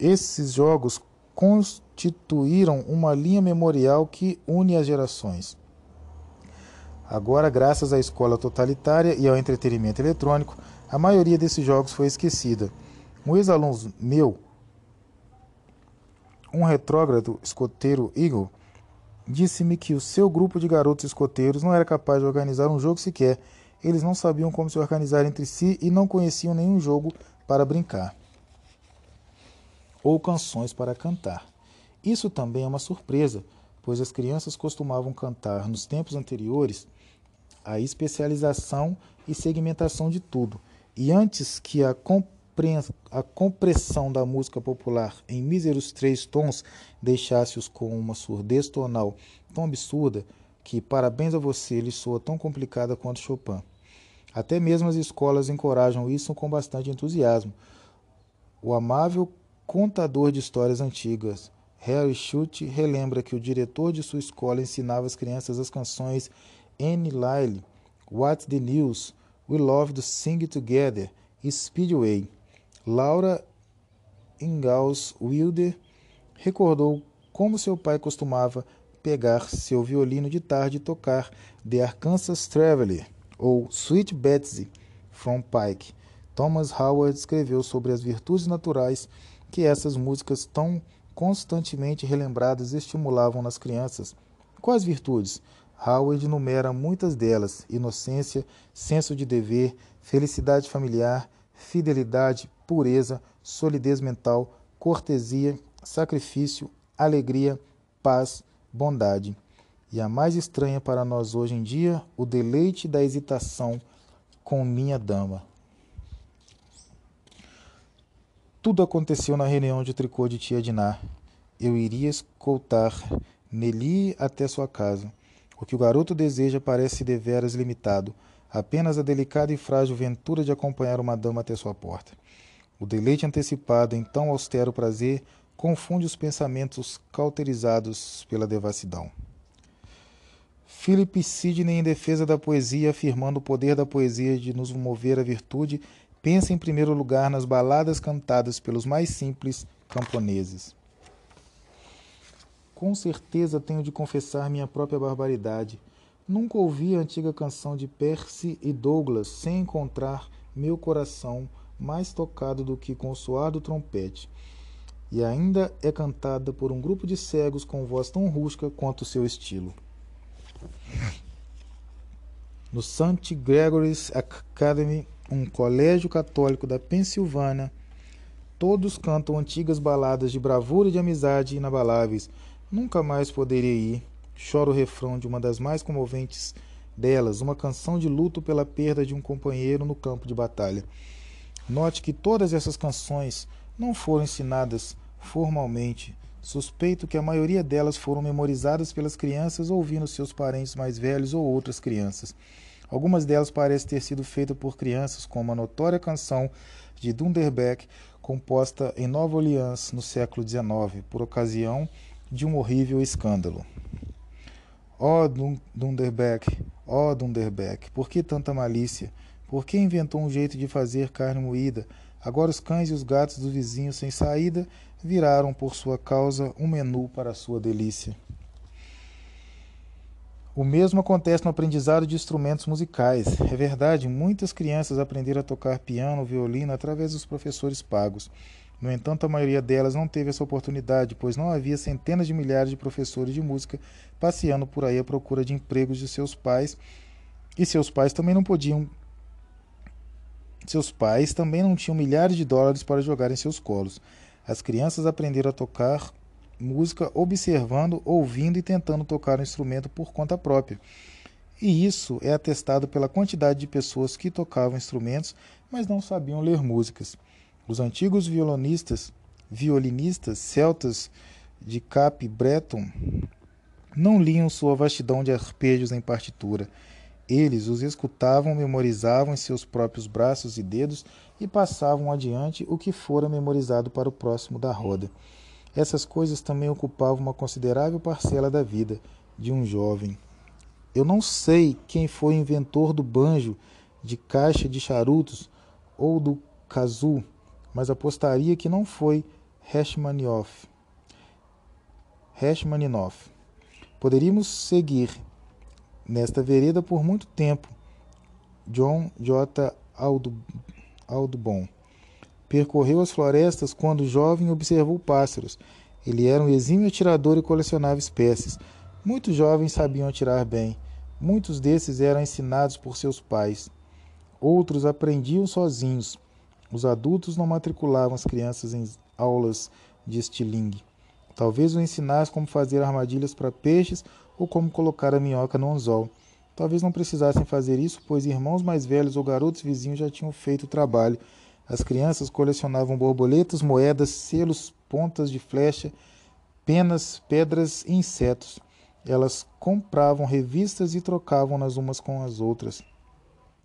Esses jogos constituíram uma linha memorial que une as gerações. Agora, graças à escola totalitária e ao entretenimento eletrônico, a maioria desses jogos foi esquecida. Um ex-aluno meu, um retrógrado escoteiro Eagle, disse-me que o seu grupo de garotos escoteiros não era capaz de organizar um jogo sequer. Eles não sabiam como se organizar entre si e não conheciam nenhum jogo para brincar ou canções para cantar. Isso também é uma surpresa, pois as crianças costumavam cantar nos tempos anteriores a especialização e segmentação de tudo. E antes que a, a compressão da música popular em míseros três tons deixasse-os com uma surdez tonal tão absurda que, parabéns a você, lhe soa tão complicada quanto Chopin. Até mesmo as escolas encorajam isso com bastante entusiasmo. O amável contador de histórias antigas, Harry Schultz, relembra que o diretor de sua escola ensinava as crianças as canções Anne Lyle, What's the News, We Love to Sing Together Speedway. Laura Ingalls Wilder recordou como seu pai costumava pegar seu violino de tarde e tocar The Arkansas Traveler ou Sweet Betsy from Pike. Thomas Howard escreveu sobre as virtudes naturais que essas músicas tão constantemente relembradas estimulavam nas crianças. Quais virtudes? Howard enumera muitas delas: inocência, senso de dever, felicidade familiar, fidelidade, pureza, solidez mental, cortesia, sacrifício, alegria, paz, bondade. E a mais estranha para nós hoje em dia, o deleite da hesitação com minha dama. Tudo aconteceu na reunião de tricô de tia Dinar. Eu iria escoltar Nelly até sua casa. O que o garoto deseja parece deveras limitado, apenas a delicada e frágil ventura de acompanhar uma dama até sua porta. O deleite antecipado em tão austero prazer confunde os pensamentos cauterizados pela devassidão. Philip Sidney, em defesa da poesia, afirmando o poder da poesia de nos mover à virtude, pensa em primeiro lugar nas baladas cantadas pelos mais simples camponeses. Com certeza tenho de confessar minha própria barbaridade. Nunca ouvi a antiga canção de Percy e Douglas sem encontrar meu coração mais tocado do que com o suar do trompete. E ainda é cantada por um grupo de cegos com voz tão rústica quanto o seu estilo. No St. Gregory's Academy, um colégio católico da Pensilvânia, todos cantam antigas baladas de bravura e de amizade inabaláveis Nunca mais poderei ir. Choro o refrão de uma das mais comoventes delas, uma canção de luto pela perda de um companheiro no campo de batalha. Note que todas essas canções não foram ensinadas formalmente. Suspeito que a maioria delas foram memorizadas pelas crianças ouvindo seus parentes mais velhos ou outras crianças. Algumas delas parecem ter sido feitas por crianças, como a notória canção de Dunderbeck, composta em Nova Orleans no século XIX, por ocasião de um horrível escândalo. Ó oh, Dunderbeck, ó oh, Dunderbeck, por que tanta malícia? Por que inventou um jeito de fazer carne moída? Agora os cães e os gatos do vizinho sem saída viraram por sua causa um menu para sua delícia. O mesmo acontece no aprendizado de instrumentos musicais. É verdade, muitas crianças aprenderam a tocar piano, violino através dos professores pagos. No entanto, a maioria delas não teve essa oportunidade, pois não havia centenas de milhares de professores de música passeando por aí à procura de empregos de seus pais, e seus pais também não podiam seus pais também não tinham milhares de dólares para jogar em seus colos. As crianças aprenderam a tocar música observando, ouvindo e tentando tocar o instrumento por conta própria. E isso é atestado pela quantidade de pessoas que tocavam instrumentos, mas não sabiam ler músicas. Os antigos violonistas, violinistas celtas de Cap Breton não liam sua vastidão de arpejos em partitura. Eles os escutavam, memorizavam em seus próprios braços e dedos e passavam adiante o que fora memorizado para o próximo da roda. Essas coisas também ocupavam uma considerável parcela da vida de um jovem. Eu não sei quem foi o inventor do banjo de caixa de charutos ou do kazoo, mas apostaria que não foi Rachmaninoff. Rachmaninoff. Poderíamos seguir nesta vereda por muito tempo. John J. Audubon. Percorreu as florestas quando jovem observou pássaros. Ele era um exímio atirador e colecionava espécies. Muitos jovens sabiam atirar bem. Muitos desses eram ensinados por seus pais. Outros aprendiam sozinhos. Os adultos não matriculavam as crianças em aulas de estilingue. Talvez o ensinasse como fazer armadilhas para peixes ou como colocar a minhoca no anzol. Talvez não precisassem fazer isso, pois irmãos mais velhos ou garotos vizinhos já tinham feito o trabalho as crianças colecionavam borboletas, moedas, selos, pontas de flecha, penas, pedras e insetos. Elas compravam revistas e trocavam-nas umas com as outras.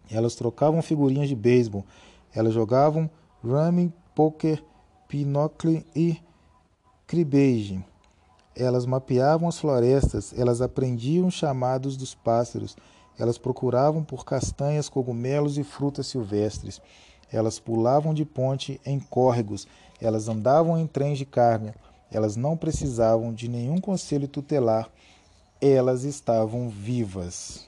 Elas trocavam figurinhas de beisebol. Elas jogavam rummy, poker, pinocle e cribbage. Elas mapeavam as florestas, elas aprendiam chamados dos pássaros, elas procuravam por castanhas, cogumelos e frutas silvestres. Elas pulavam de ponte em córregos, elas andavam em trens de carne, elas não precisavam de nenhum conselho tutelar, elas estavam vivas.